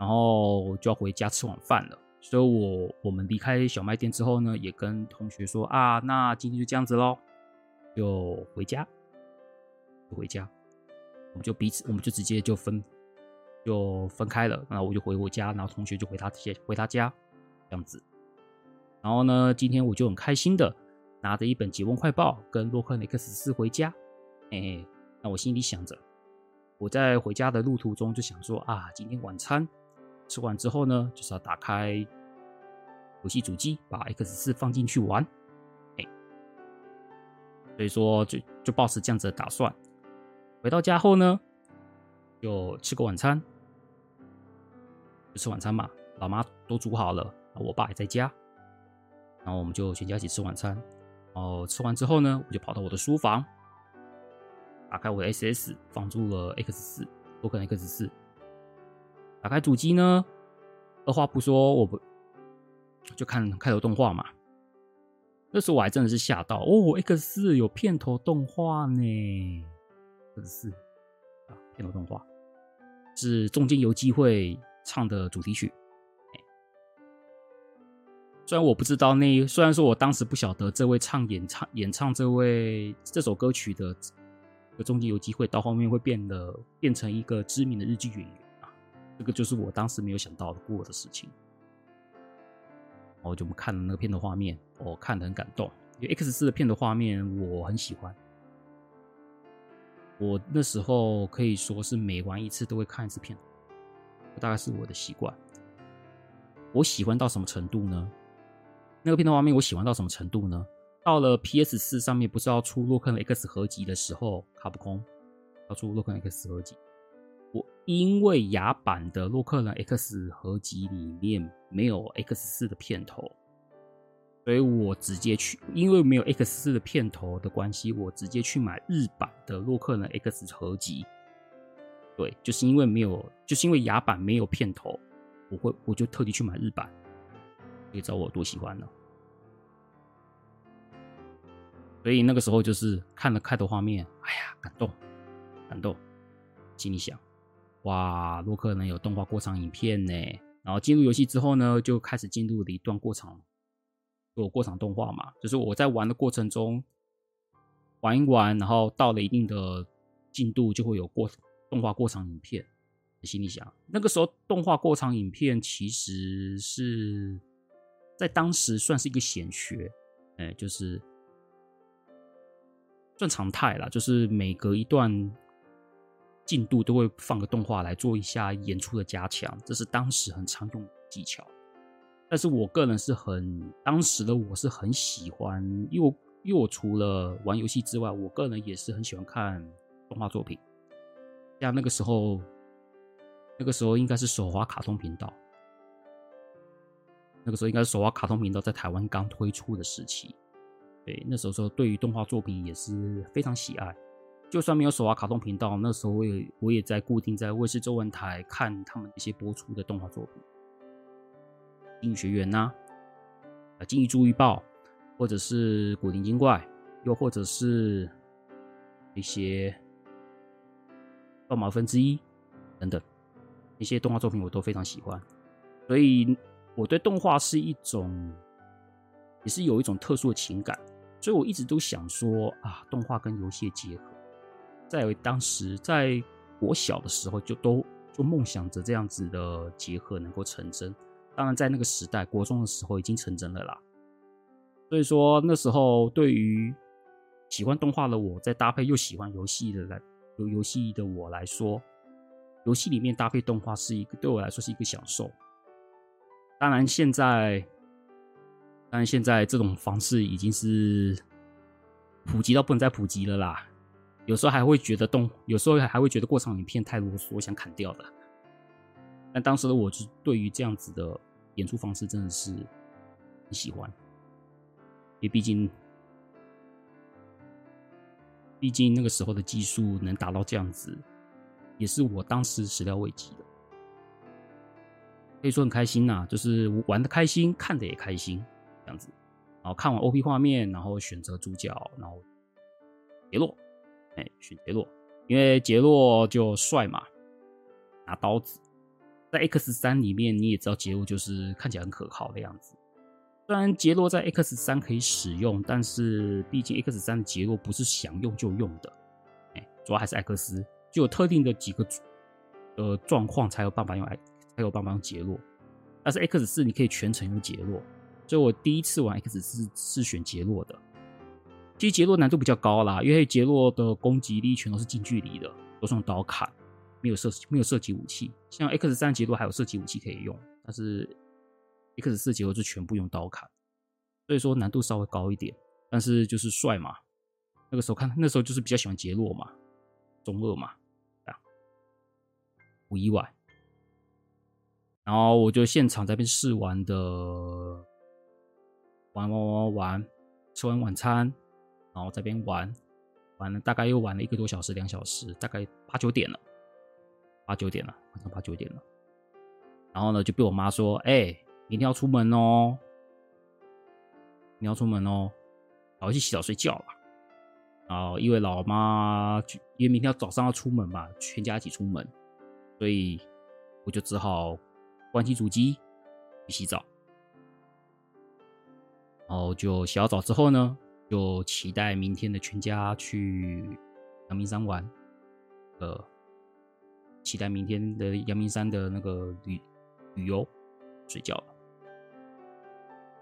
然后就要回家吃晚饭了。所以我我们离开小卖店之后呢，也跟同学说啊，那今天就这样子喽，就回家，回家，我们就彼此，我们就直接就分，就分开了。然后我就回我家，然后同学就回他回他家，这样子。然后呢，今天我就很开心的拿着一本《解梦快报》跟洛克人 X 四回家。哎，那我心里想着，我在回家的路途中就想说啊，今天晚餐吃完之后呢，就是要打开游戏主机，把 X 四放进去玩。哎所以说就，就就抱持这样子的打算。回到家后呢，就吃个晚餐，就吃晚餐嘛。老妈都煮好了，我爸也在家，然后我们就全家一起吃晚餐。然后吃完之后呢，我就跑到我的书房，打开我的 SS，放入了 X 四，洛克人 X 四。打开主机呢，二话不说，我不就看开头动画嘛。那时候我还真的是吓到哦，X 四有片头动画呢，X 四啊，片头动画是中间有机会唱的主题曲。虽然我不知道那，虽然说我当时不晓得这位唱演唱演唱这位这首歌曲的中间有机会到后面会变得变成一个知名的日剧演员，这个就是我当时没有想到过的事情。然后就我们看了那个片头画面，我看得很感动。因为 X 四的片头画面我很喜欢，我那时候可以说是每玩一次都会看一次片，大概是我的习惯。我喜欢到什么程度呢？那个片头画面我喜欢到什么程度呢？到了 PS 四上面不是要出洛克 X 合集的时候，卡普空要出洛克 X 合集。因为亚版的洛克人 X 合集里面没有 X 四的片头，所以我直接去，因为没有 X 四的片头的关系，我直接去买日版的洛克人 X 合集。对，就是因为没有，就是因为亚版没有片头，我会我就特地去买日版，你知道我多喜欢了。所以那个时候就是看了开头画面，哎呀，感动，感动，心里想。哇，洛克人有动画过场影片呢，然后进入游戏之后呢，就开始进入了一段过场，有过场动画嘛，就是我在玩的过程中玩一玩，然后到了一定的进度，就会有过动画过场影片。心里想，那个时候动画过场影片其实是在当时算是一个显学，哎，就是算常态啦，就是每隔一段。进度都会放个动画来做一下演出的加强，这是当时很常用的技巧。但是我个人是很当时的我是很喜欢，因为因为我除了玩游戏之外，我个人也是很喜欢看动画作品。像那个时候，那个时候应该是手滑卡通频道，那个时候应该是手滑卡通频道在台湾刚推出的时期。对，那时候说对于动画作品也是非常喜爱。就算没有手滑卡通频道，那时候我也我也在固定在卫视中文台看他们一些播出的动画作品，《英语学院》呐，啊，《金鱼注意报》，或者是《古灵精怪》，又或者是一些《断毛分之一》等等一些动画作品，我都非常喜欢。所以我对动画是一种，也是有一种特殊的情感。所以我一直都想说啊，动画跟游戏结合。在当时，在我小的时候，就都就梦想着这样子的结合能够成真。当然，在那个时代，国中的时候已经成真了啦。所以说，那时候对于喜欢动画的我，再搭配又喜欢游戏的来游游戏的我来说，游戏里面搭配动画是一个对我来说是一个享受。当然，现在，当然现在这种方式已经是普及到不能再普及了啦。有时候还会觉得动，有时候还会觉得过场影片太啰嗦，我想砍掉的。但当时的我，是对于这样子的演出方式真的是很喜欢，因为毕竟，毕竟那个时候的技术能达到这样子，也是我当时始料未及的。可以说很开心呐、就是玩的开心，看的也开心，这样子。然后看完 OP 画面，然后选择主角，然后杰洛。哎，选杰洛，因为杰洛就帅嘛，拿刀子，在 X 三里面你也知道杰洛就是看起来很可靠的样子，虽然杰洛在 X 三可以使用，但是毕竟 X 三的杰洛不是想用就用的，哎，主要还是艾克斯，就有特定的几个呃状况才有办法用艾，才有办法用杰洛。但是 X 四你可以全程用杰洛，所以我第一次玩 X 四是选杰洛的。其实杰洛难度比较高啦，因为杰洛的攻击力全都是近距离的，都是用刀砍，没有射没有射击武器。像 X 三杰洛还有射击武器可以用，但是。X 四结合就全部用刀砍，所以说难度稍微高一点，但是就是帅嘛。那个时候看，那时候就是比较喜欢杰洛嘛，中二嘛，啊，不意外。然后我就现场在那边试玩的，玩玩玩玩，吃完晚餐，然后在那边玩，玩了大概又玩了一个多小时，两小时，大概八九点了，八九点了，晚上八九点了。然后呢，就被我妈说，哎、明天要出门哦，你要出门哦，然后去洗澡睡觉了。然后因为老妈，因为明天要早上要出门嘛，全家一起出门，所以我就只好关机主机去洗澡。然后就洗好澡之后呢，就期待明天的全家去阳明山玩。呃，期待明天的阳明山的那个旅旅游，睡觉了。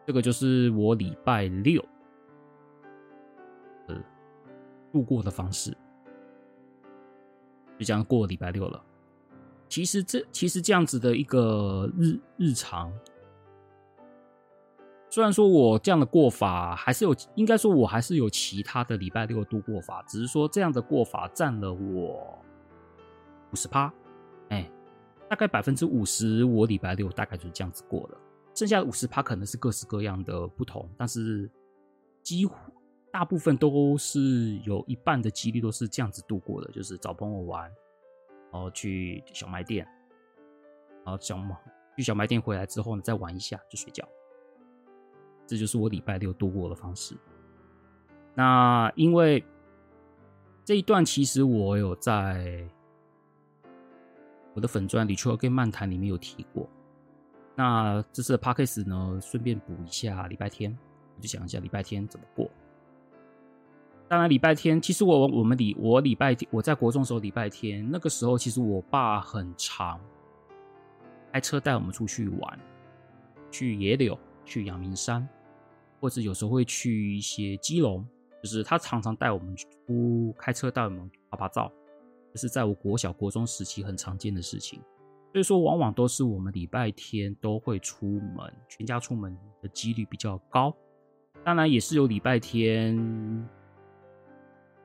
这个就是我礼拜六呃度过的方式，就这样过礼拜六了。其实这其实这样子的一个日日常，虽然说我这样的过法还是有，应该说我还是有其他的礼拜六度过法，只是说这样的过法占了我五十趴，哎，大概百分之五十，我礼拜六大概就是这样子过了。剩下的五十趴可能是各式各样的不同，但是几乎大部分都是有一半的几率都是这样子度过的，就是找朋友玩，然后去小卖店，然后小去小卖店回来之后呢，再玩一下就睡觉。这就是我礼拜六度过的方式。那因为这一段其实我有在我的粉钻里，除了跟漫谈里面有提过。那这次的 Podcast 呢，顺便补一下礼拜天，我就想一下礼拜天怎么过。当然礼拜天，其实我我们礼我礼拜天我在国中的时候礼拜天那个时候，其实我爸很常开车带我们出去玩，去野柳，去阳明山，或者有时候会去一些基隆，就是他常常带我们出开车带我们拍拍照，这是在我国小国中时期很常见的事情。所以说，往往都是我们礼拜天都会出门，全家出门的几率比较高。当然，也是有礼拜天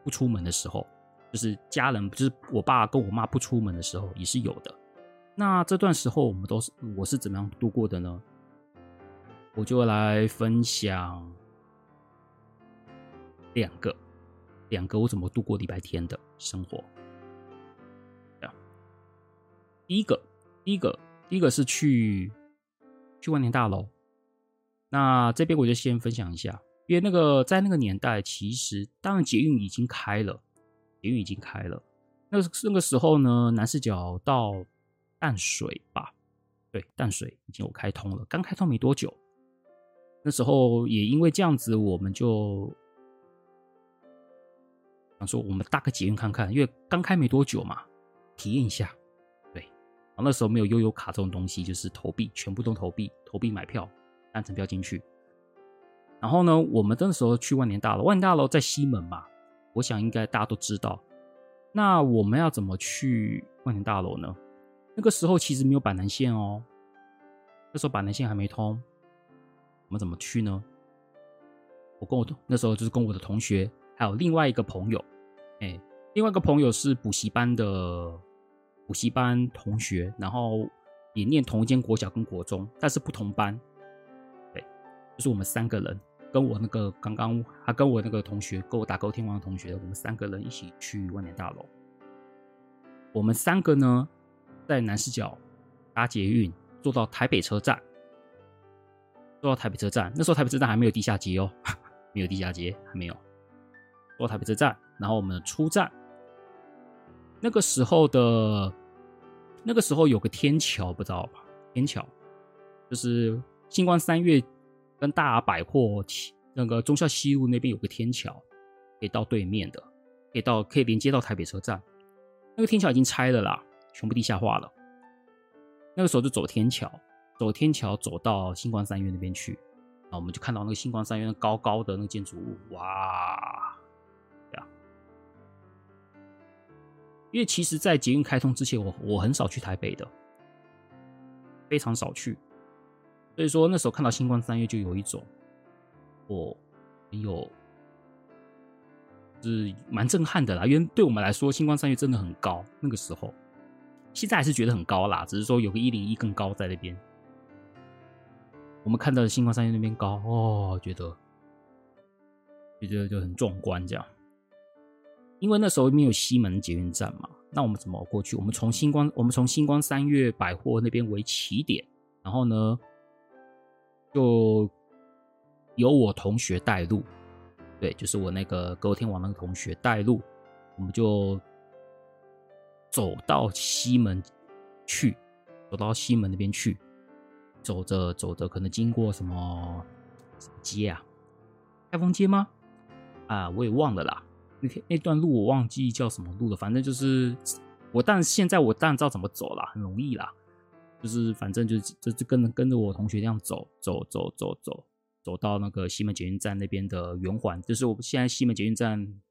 不出门的时候，就是家人，就是我爸跟我妈不出门的时候，也是有的。那这段时候，我们都是我是怎么样度过的呢？我就来分享两个，两个我怎么度过礼拜天的生活。第一个。第一个，第一个是去去万年大楼。那这边我就先分享一下，因为那个在那个年代，其实当然捷运已经开了，捷运已经开了。那个那个时候呢，南四角到淡水吧，对，淡水已经有开通了，刚开通没多久。那时候也因为这样子，我们就想说，我们搭个捷运看看，因为刚开没多久嘛，体验一下。对然后那时候没有悠游卡这种东西，就是投币，全部都投币，投币买票，单程票进去。然后呢，我们那时候去万年大楼，万年大楼在西门嘛，我想应该大家都知道。那我们要怎么去万年大楼呢？那个时候其实没有板南线哦，那时候板南线还没通，们怎么去呢？我跟我那时候就是跟我的同学，还有另外一个朋友，哎，另外一个朋友是补习班的。补习班同学，然后也念同一间国小跟国中，但是不同班。对，就是我们三个人，跟我那个刚刚他跟我那个同学，跟我打勾天王的同学，我们三个人一起去万年大楼。我们三个呢，在南势角搭捷运，坐到台北车站，坐到台北车站。那时候台北车站还没有地下街哦，没有地下街，还没有。坐到台北车站，然后我们出站。那个时候的，那个时候有个天桥，不知道吧？天桥就是星光三月跟大百货那个忠孝西路那边有个天桥，可以到对面的，可以到可以连接到台北车站。那个天桥已经拆了啦，全部地下化了。那个时候就走天桥，走天桥走到星光三越那边去，啊我们就看到那个星光三越那高高的那个建筑物，哇，这样。因为其实，在捷运开通之前，我我很少去台北的，非常少去，所以说那时候看到星光三越就有一种，我很有。是蛮震撼的啦，因为对我们来说，星光三月真的很高。那个时候，现在还是觉得很高啦，只是说有个一零一更高在那边。我们看到的星光三月那边高哦，觉得觉得就很壮观这样。因为那时候没有西门捷运站嘛，那我们怎么过去？我们从星光，我们从星光三月百货那边为起点，然后呢，就由我同学带路。对，就是我那个歌天王那个同学带路，我们就走到西门去，走到西门那边去，走着走着，可能经过什么街啊？开封街吗？啊，我也忘了啦。那天那段路我忘记叫什么路了，反正就是我，但现在我当然知道怎么走了，很容易啦。就是反正就就就跟着跟着我同学这样走走走走走。走到那个西门捷运站那边的圆环，就是我们现在西门捷运站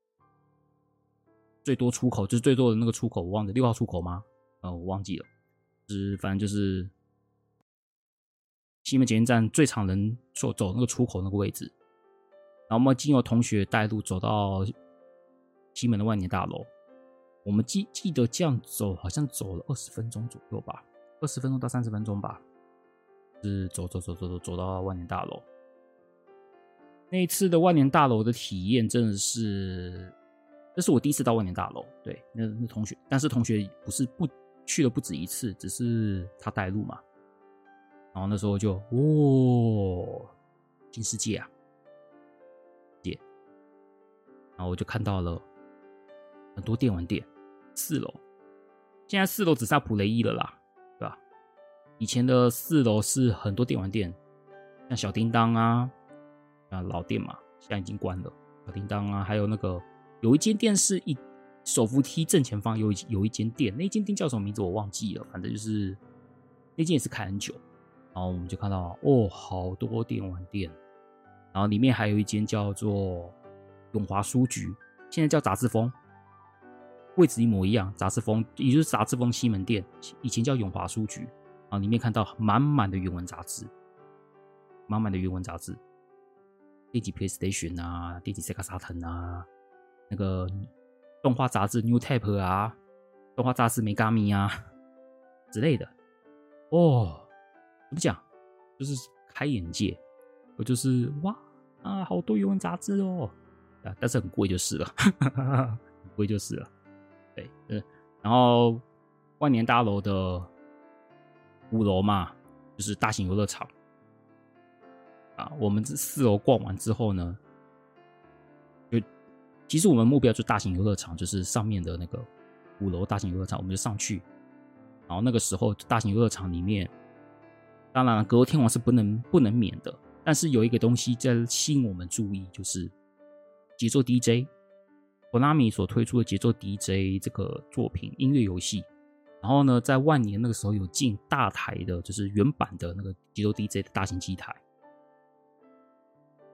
最多出口，就是最多的那个出口，我忘了六号出口吗？呃，我忘记了，就是反正就是西门捷运站最常人走走那个出口那个位置。然后我们经由同学带路走到西门的万年大楼，我们记记得这样走好像走了二十分钟左右吧，二十分钟到三十分钟吧，是走走走走走走到万年大楼。那一次的万年大楼的体验真的是，这是我第一次到万年大楼。对，那那同学，但是同学不是不去了不止一次，只是他带路嘛。然后那时候就，哦，新世界啊，姐。然后我就看到了很多电玩店，四楼，现在四楼只剩普雷伊了啦，对吧？以前的四楼是很多电玩店，像小叮当啊。啊，老店嘛，现在已经关了。小叮当啊，还有那个有一间店是一手扶梯正前方有一有一间店，那间店叫什么名字我忘记了，反正就是那间也是开很久。然后我们就看到哦，好多电玩店，然后里面还有一间叫做永华书局，现在叫杂志风，位置一模一样。杂志风也就是杂志风西门店，以前叫永华书局。然后里面看到满满的原文杂志，满满的原文杂志。电击 PlayStation 啊，电击 Sega Saturn 啊，那个动画杂志 New Type 啊，动画杂志 Megami 啊之类的，哦，怎么讲？就是开眼界，我就是哇啊，好多英文杂志哦，啊，但是很贵就是了，很贵就是了，对，嗯，然后万年大楼的五楼嘛，就是大型游乐场。啊，我们这四楼逛完之后呢，就其实我们目标就大型游乐场，就是上面的那个五楼大型游乐场，我们就上去。然后那个时候，大型游乐场里面，当然了，格斗天王是不能不能免的，但是有一个东西在吸引我们注意，就是节奏 DJ，Konami 所推出的节奏 DJ 这个作品音乐游戏。然后呢，在万年那个时候有进大台的，就是原版的那个节奏 DJ 的大型机台。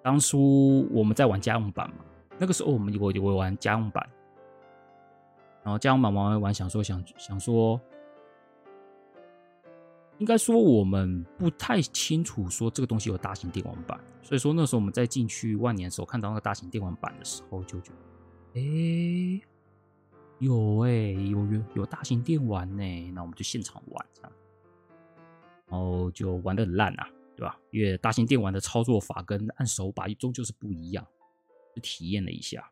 当初我们在玩家用版嘛，那个时候我们我我玩家用版，然后家用版玩玩玩，想说想想说，应该说我们不太清楚说这个东西有大型电玩版，所以说那时候我们在进去万年的时候看到那个大型电玩版的时候，就觉得，哎，有哎、有有有大型电玩呢、那我们就现场玩这样，然后就玩得很烂啊。对吧？因为大型电玩的操作法跟按手把终究是不一样，就体验了一下。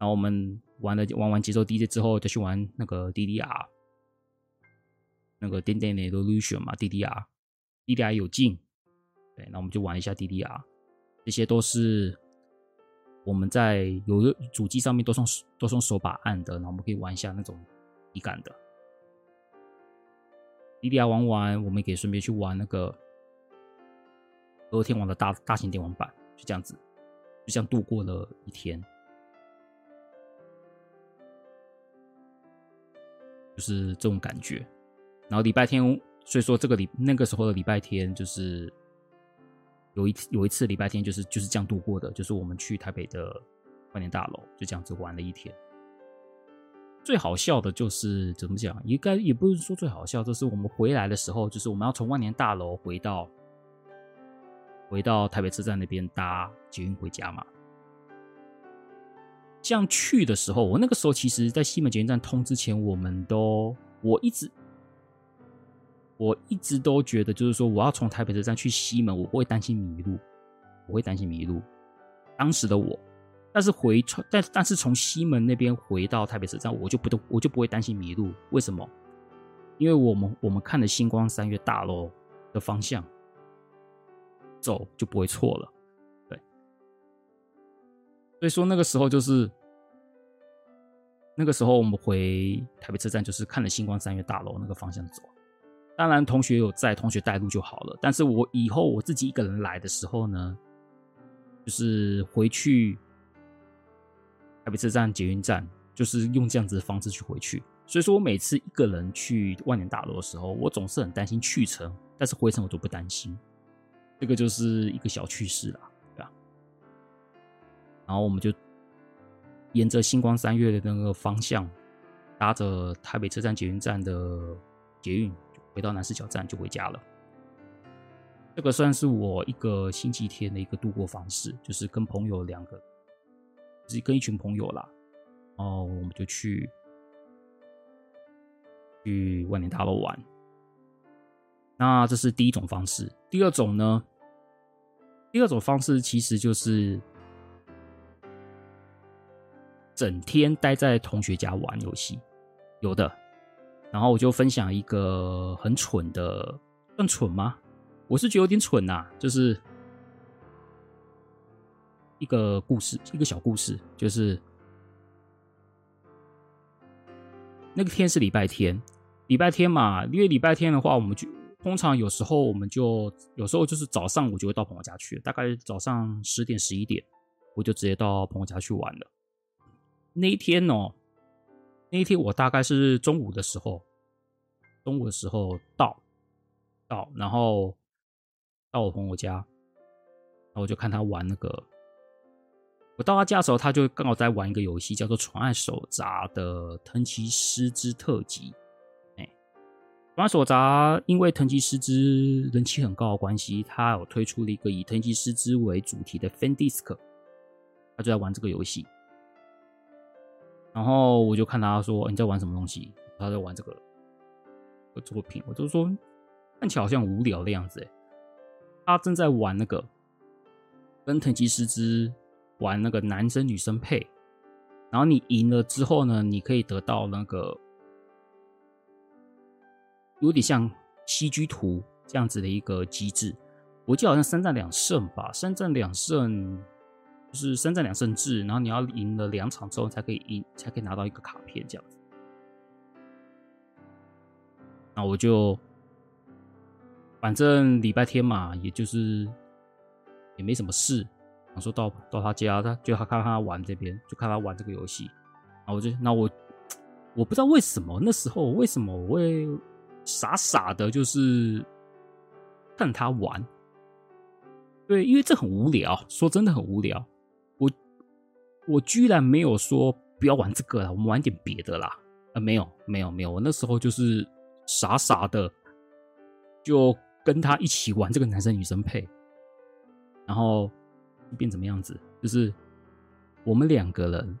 然后我们玩了玩完节奏 DJ 之后，再去玩那个 DDR，那个 Dance Dance Revolution 嘛，DDR，DDR 有进，对，那我们就玩一下 DDR。这些都是我们在有的主机上面都是用都是用手把按的，然后我们可以玩一下那种体感的。DDR 玩完，我们可以顺便去玩那个。俄天王的大大型电玩版，就这样子，就这样度过了一天，就是这种感觉。然后礼拜天，所以说这个礼那个时候的礼拜天，就是有一有一次礼拜天，就是就是这样度过的，就是我们去台北的万年大楼，就这样子玩了一天。最好笑的就是怎么讲？应该也不是说最好笑，就是我们回来的时候，就是我们要从万年大楼回到回到台北车站那边搭捷运回家嘛。这样去的时候，我那个时候其实，在西门捷运站通之前，我们都我一直我一直都觉得，就是说我要从台北车站去西门，我不会担心迷路，我会担心迷路。当时的我。但是回从但但是从西门那边回到台北车站，我就不都我就不会担心迷路。为什么？因为我们我们看的星光三月大楼的方向走就不会错了。对，所以说那个时候就是那个时候我们回台北车站就是看了星光三月大楼那个方向走。当然同学有在，同学带路就好了。但是我以后我自己一个人来的时候呢，就是回去。台北车站捷运站就是用这样子的方式去回去，所以说我每次一个人去万年大楼的时候，我总是很担心去程，但是回程我都不担心，这个就是一个小趣事啦，对吧？然后我们就沿着星光三月的那个方向，搭着台北车站捷运站的捷运，回到南势角站就回家了。这个算是我一个星期天的一个度过方式，就是跟朋友两个。就是跟一群朋友啦，然后我们就去去万年大楼玩。那这是第一种方式。第二种呢？第二种方式其实就是整天待在同学家玩游戏，有的。然后我就分享一个很蠢的，算蠢吗？我是觉得有点蠢呐，就是。一个故事，一个小故事，就是那个天是礼拜天，礼拜天嘛，因为礼拜天的话，我们就通常有时候我们就有时候就是早上我就会到朋友家去，大概早上十点十一点，我就直接到朋友家去玩了。那一天哦，那一天我大概是中午的时候，中午的时候到到，然后到我朋友家，然后我就看他玩那个。我到他家的时候，他就刚好在玩一个游戏，叫做《传爱手札》的藤崎诗织特辑。哎，《传爱手札》因为藤崎诗织人气很高的关系，他有推出了一个以藤崎诗织为主题的 Fan Disc，他就在玩这个游戏。然后我就看他说：“你在玩什么东西？”他在玩这个作品，我就说看起来好像无聊的样子。哎，他正在玩那个跟藤崎诗织。玩那个男生女生配，然后你赢了之后呢，你可以得到那个有点像 CG 图这样子的一个机制。我记得好像三战两胜吧，三战两胜就是三战两胜制，然后你要赢了两场之后才可以赢，才可以拿到一个卡片这样子。那我就反正礼拜天嘛，也就是也没什么事。然后说到到他家，他就他看他玩这边，就看他玩这个游戏。然后我就那我我不知道为什么那时候为什么我会傻傻的，就是看他玩。对，因为这很无聊，说真的很无聊。我居然没有说不要玩这个了，我们玩点别的啦。啊、没有没有没有，我那时候就是傻傻的就跟他一起玩这个男生女生配，然后。变怎么样子？就是我们两个人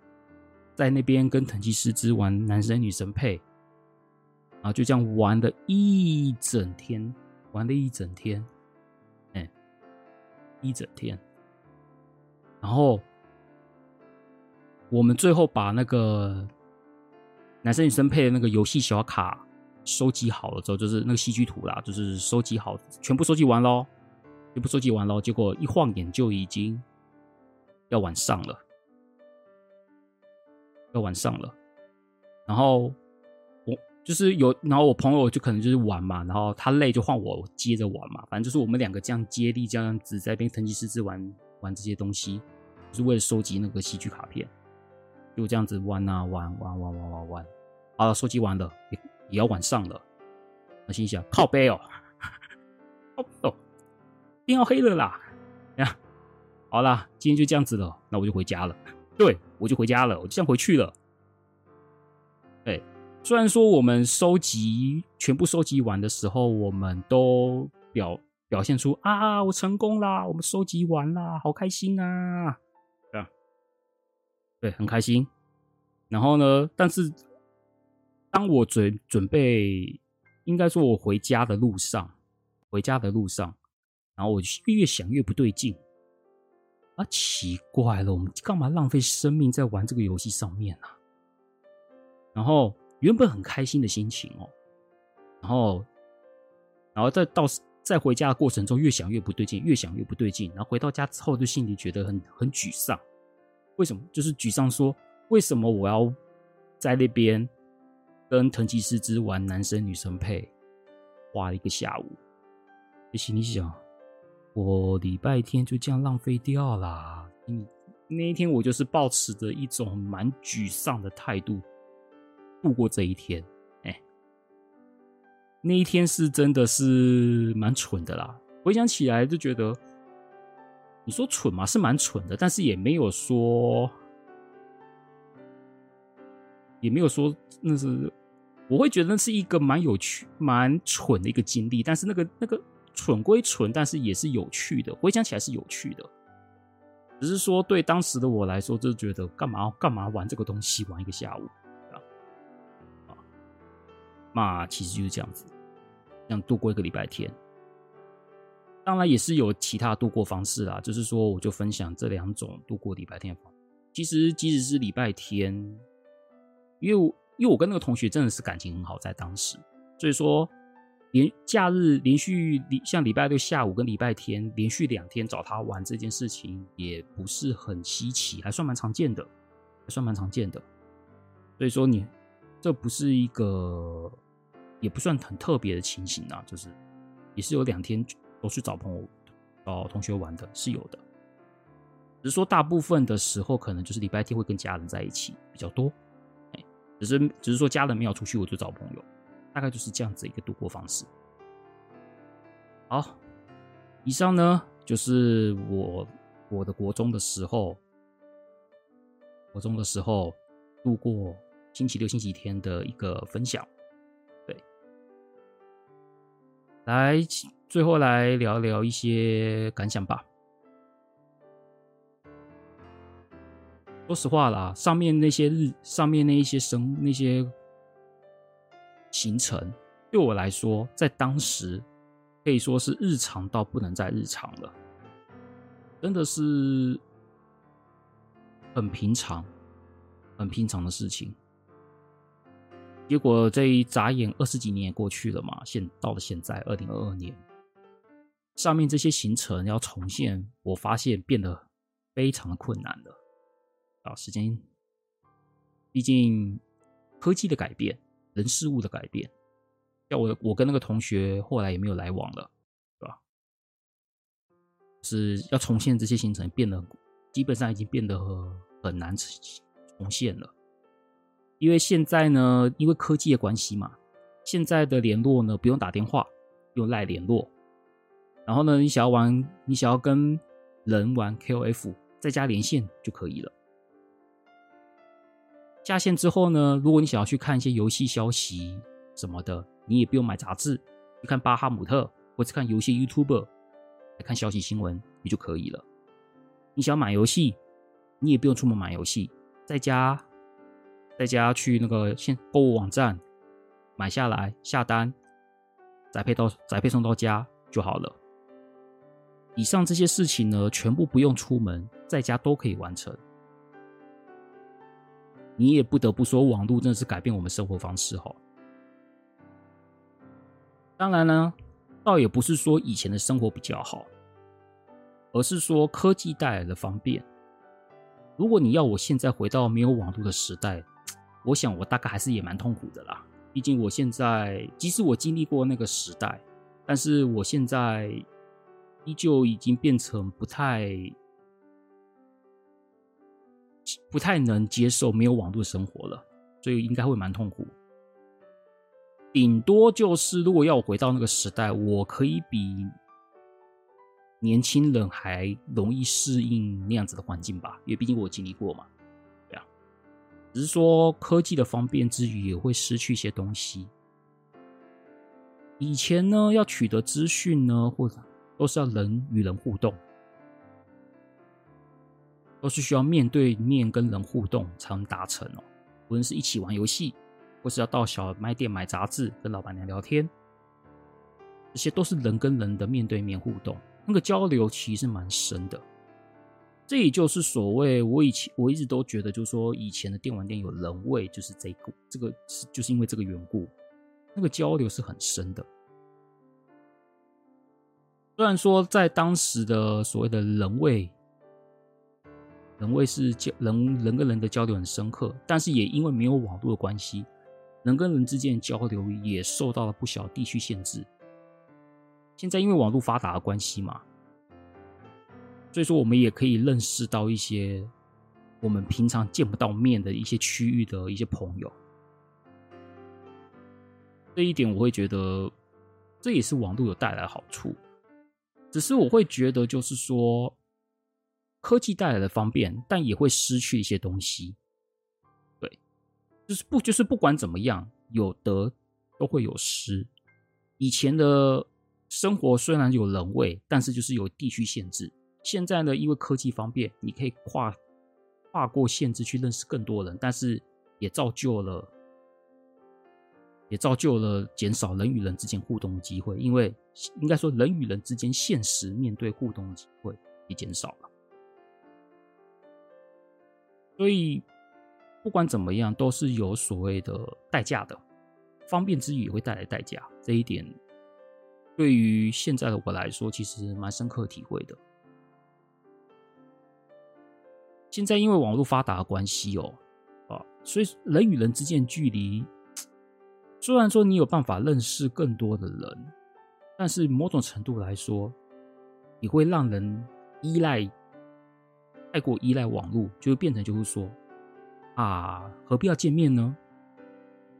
在那边跟藤崎诗织玩男生女生配，然后就这样玩了一整天，玩了一整天，哎，一整天。然后我们最后把那个男生女生配的那个游戏小卡收集好了之后，就是那个戏剧图啦，就是收集好，全部收集完喽。就不收集完了，结果一晃眼就已经要晚上了，要晚上了。然后我就是有，然后我朋友就可能就是玩嘛，然后他累就换我接着玩嘛，反正就是我们两个这样接力这样子在那边腾吉思之玩玩这些东西，就是为了收集那个戏剧卡片，就这样子玩啊玩玩玩玩玩。玩，好了，收集完了也也要晚上了，我心想靠背哦，哦，天要黑了啦，呀，好啦，今天就这样子了，那我就回家了。对，我就回家了，我就这样回去了。对，虽然说我们收集全部收集完的时候，我们都表表现出啊，我成功啦，我们收集完啦，好开心啊，对，很开心。然后呢，但是当我准准备，应该说我回家的路上，回家的路上，然后我越想越不对劲。啊，奇怪了，我们干嘛浪费生命在玩这个游戏上面呢？然后原本很开心的心情哦，然后，然后再到在回家的过程中，越想越不对劲，越想越不对劲。然后回到家之后，就心里觉得很很沮丧。为什么？就是沮丧说，为什么我要在那边跟藤吉诗织玩男生女生配，花了一个下午？你心里想。我礼拜天就这样浪费掉啦。嗯，那一天我就是抱持着一种蛮沮丧的态度度过这一天。哎，那一天是真的是蛮蠢的啦。回想起来就觉得，你说蠢嘛，是蛮蠢的，但是也没有说，也没有说那是，我会觉得那是一个蛮有趣、蛮蠢的一个经历。但是那个那个。蠢归蠢，但是也是有趣的。回想起来是有趣的，只是说对当时的我来说，就觉得干嘛干嘛玩这个东西，玩一个下午啊啊！那其实就是这样子，这样度过一个礼拜天。当然也是有其他度过方式啦，就是说我就分享这两种度过礼拜天的方式。其实即使是礼拜天，因为我因为我跟那个同学真的是感情很好，在当时，所以说。连假日连续像礼拜六下午跟礼拜天连续两天找他玩这件事情也不是很稀奇，还算蛮常见的，还算蛮常见的。所以说你这不是一个，也不算很特别的情形啊，就是也是有两天都去找朋友、找同学玩的，是有的。只是说大部分的时候可能就是礼拜天会跟家人在一起比较多，哎，只是只是说家人没有出去，我就找朋友。大概就是这样子一个度过方式。好，以上呢就是我我的国中的时候，国中的时候度过星期六、星期天的一个分享。对，来最后来聊聊一些感想吧。说实话啦，上面那些日，上面那一些生那些。行程对我来说，在当时可以说是日常到不能再日常了，真的是很平常、很平常的事情。结果这一眨眼二十几年也过去了嘛，现到了现在二零二二年，上面这些行程要重现，我发现变得非常的困难了。啊，时间，毕竟科技的改变。人事物的改变，要我我跟那个同学后来也没有来往了，对吧？是要重现这些行程，变得基本上已经变得很难重现了。因为现在呢，因为科技的关系嘛，现在的联络呢不用打电话，用赖联络。然后呢，你想要玩，你想要跟人玩 KOF，在家连线就可以了。下线之后呢，如果你想要去看一些游戏消息什么的，你也不用买杂志，去看巴哈姆特，或是看游戏 YouTuber 来看消息新闻，你就可以了。你想要买游戏，你也不用出门买游戏，在家，在家去那个线购物网站买下来下单，宅配到宅配送到家就好了。以上这些事情呢，全部不用出门，在家都可以完成。你也不得不说，网络真的是改变我们生活方式哈。当然呢，倒也不是说以前的生活比较好，而是说科技带来的方便。如果你要我现在回到没有网络的时代，我想我大概还是也蛮痛苦的啦。毕竟我现在，即使我经历过那个时代，但是我现在依旧已经变成不太、不太能接受没有网络生活了，所以应该会蛮痛苦。顶多就是，如果要我回到那个时代，我可以比年轻人还容易适应那样子的环境吧，因为毕竟我经历过嘛。对啊，只是说科技的方便之余，也会失去一些东西。以前呢，要取得资讯呢，或者都是要人与人互动，都是需要面对面跟人互动才能达成哦。无论是一起玩游戏。或是要到小卖店买杂志，跟老板娘聊天，这些都是人跟人的面对面互动，那个交流其实蛮深的。这也就是所谓我以前我一直都觉得，就是说以前的电玩店有人味，就是这个这个是就是因为这个缘故，那个交流是很深的。虽然说在当时的所谓的人味，人味是交人人跟人的交流很深刻，但是也因为没有网络的关系。人跟人之间的交流也受到了不小地区限制。现在因为网络发达的关系嘛，所以说我们也可以认识到一些我们平常见不到面的一些区域的一些朋友。这一点我会觉得，这也是网络有带来好处。只是我会觉得，就是说科技带来的方便，但也会失去一些东西。对就是不，就是不管怎么样，有得都会有失。以前的生活虽然有人味，但是就是有地区限制。现在呢，因为科技方便，你可以跨跨过限制去认识更多人，但是也造就了，也造就了减少人与人之间互动的机会。因为应该说，人与人之间现实面对互动的机会也减少了，所以。不管怎么样，都是有所谓的代价的。方便之余也会带来代价，这一点对于现在的我来说，其实蛮深刻体会的。现在因为网络发达的关系哦，啊，所以人与人之间距离，虽然说你有办法认识更多的人，但是某种程度来说，也会让人依赖，太过依赖网络，就会变成就是说。啊，何必要见面呢？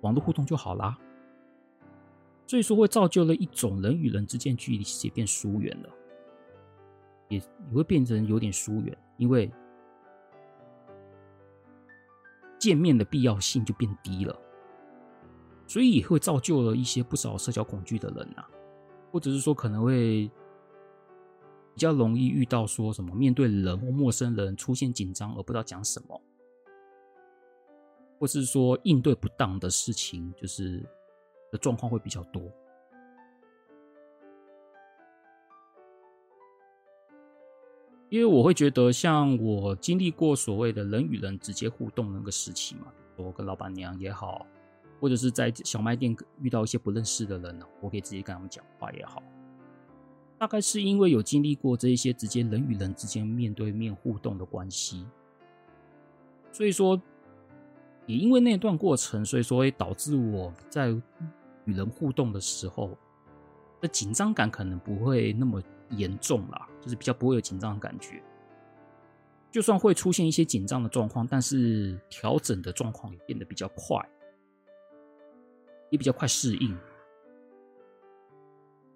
网络互动就好啦。所以说会造就了一种人与人之间距离其实也变疏远了，也也会变成有点疏远，因为见面的必要性就变低了，所以也会造就了一些不少社交恐惧的人呐、或者是说可能会比较容易遇到说什么面对人或陌生人出现紧张而不知道讲什么。或是说应对不当的事情，就是的状况会比较多，因为我会觉得，像我经历过所谓的人与人直接互动那个时期嘛，我跟老板娘也好，或者是在小卖店遇到一些不认识的人呢，我可以直接跟他们讲话也好，大概是因为有经历过这一些直接人与人之间面对面互动的关系，所以说。也因为那段过程，所以说会导致我在与人互动的时候的紧张感可能不会那么严重啦，就是比较不会有紧张的感觉。就算会出现一些紧张的状况，但是调整的状况也变得比较快，也比较快适应。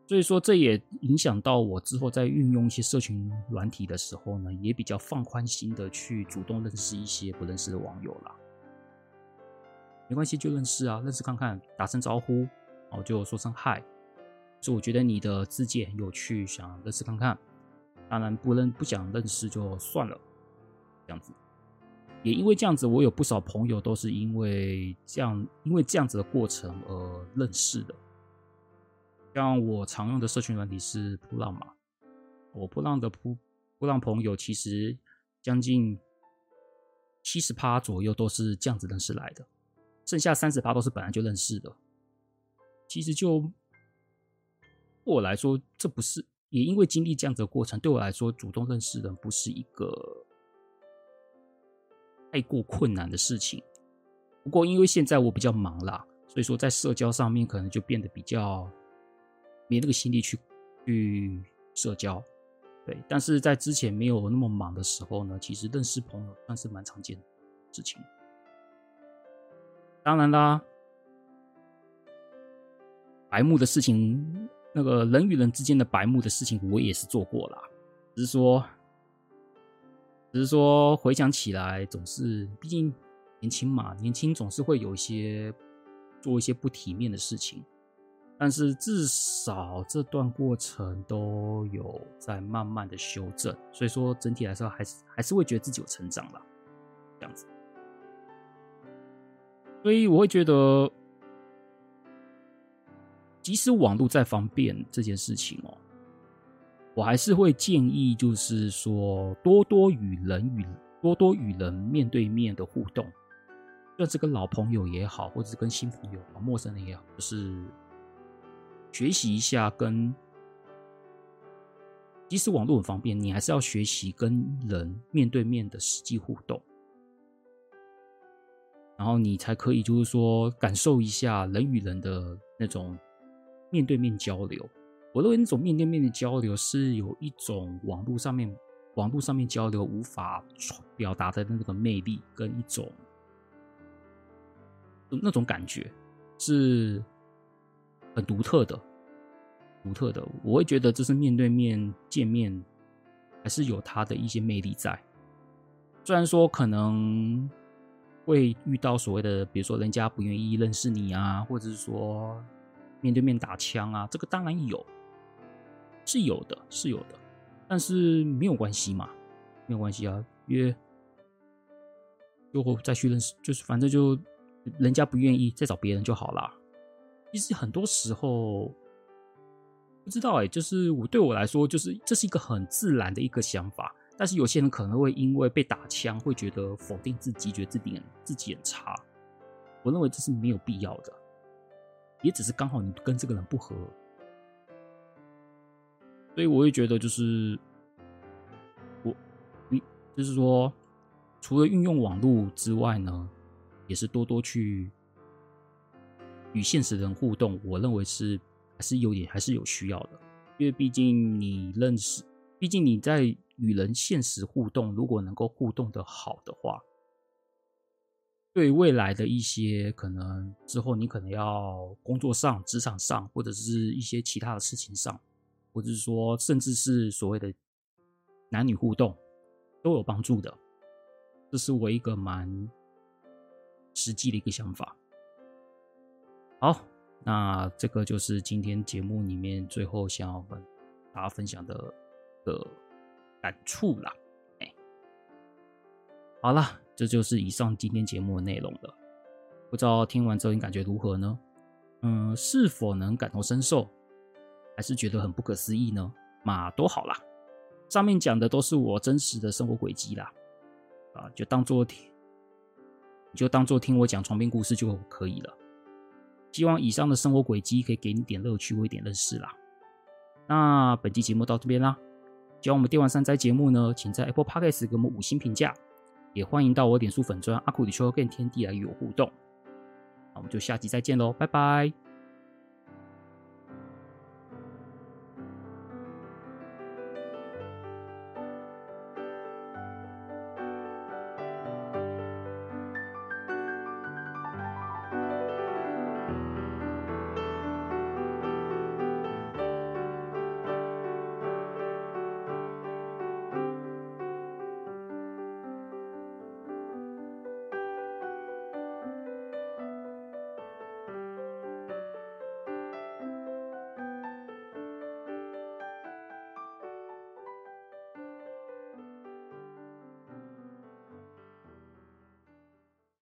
所以说，这也影响到我之后在运用一些社群软体的时候呢，也比较放宽心的去主动认识一些不认识的网友啦。没关系，就认识啊，认识看看，打声招呼，然后就说声嗨。就我觉得你的自介很有趣，想认识看看。当然不认不想认识就算了，这样子。也因为这样子，我有不少朋友都是因为这样，因为这样子的过程而认识的。像我常用的社群软体是噗浪嘛，我噗浪的噗噗浪朋友其实将近七十趴左右都是这样子认识来的。剩下三十趴都是本来就认识的，其实就对我来说，这不是也因为经历这样子的过程，对我来说，主动认识人不是一个太过困难的事情。不过因为现在我比较忙啦，所以说在社交上面可能就变得比较没那个心力去去社交。对，但是在之前没有那么忙的时候呢，其实认识朋友算是蛮常见的事情。当然啦，白目的事情，那个人与人之间的白目的事情，我也是做过啦。只是说，只是说回想起来，总是毕竟年轻嘛，年轻总是会有一些做一些不体面的事情。但是至少这段过程都有在慢慢的修正，所以说整体来说还是还是会觉得自己有成长了，这样子。所以我会觉得，即使网络再方便这件事情哦，我还是会建议，就是说多多与人与多多与人面对面的互动，就算是跟老朋友也好，或者是跟新朋友、陌生人也好，就是。学习一下跟，即使网络很方便，你还是要学习跟人面对面的实际互动，然后你才可以就是说感受一下人与人的那种面对面交流。我认为那种面对面的交流是有一种网络上面网络上面交流无法表达的那个魅力跟一种那种感觉是。很独特的，独特的，我会觉得这是面对面见面，还是有它的一些魅力在。虽然说可能会遇到所谓的，比如说人家不愿意认识你啊，或者是说面对面打枪啊，这个当然有，是有的，是有的，但是没有关系嘛，没有关系啊，因为就再去认识，就是反正就人家不愿意，再找别人就好了。其实很多时候不知道哎，就是我对我来说，就是这是一个很自然的一个想法。但是有些人可能会因为被打枪，会觉得否定自己，觉得自己很自己很差。我认为这是没有必要的，也只是刚好你跟这个人不合。所以我会觉得，就是我你就是说，除了运用网络之外呢，也是多多去。与现实人互动，我认为是还是有点还是有需要的，因为毕竟你认识，毕竟你在与人现实互动，如果能够互动的好的话，对未来的一些可能之后你可能要工作上、职场上，或者是一些其他的事情上，或者是说甚至是所谓的男女互动，都有帮助的。这是我一个蛮实际的一个想法。好，那这个就是今天节目里面最后想要跟大家分享的的感触啦。哎，好了，这就是以上今天节目的内容了。不知道听完之后你感觉如何呢？嗯，是否能感同身受，还是觉得很不可思议呢？嘛，都好啦，上面讲的都是我真实的生活轨迹啦，啊，就当做听，就当做听我讲床边故事就可以了。希望以上的生活轨迹可以给你点乐趣，或一点认识啦。那本期节目到这边啦。喜欢我们电玩三灾节目呢，请在 Apple Podcast 给我们五星评价，也欢迎到我脸书粉专阿库里秋跟天地来与我互动。那我们就下集再见喽，拜拜。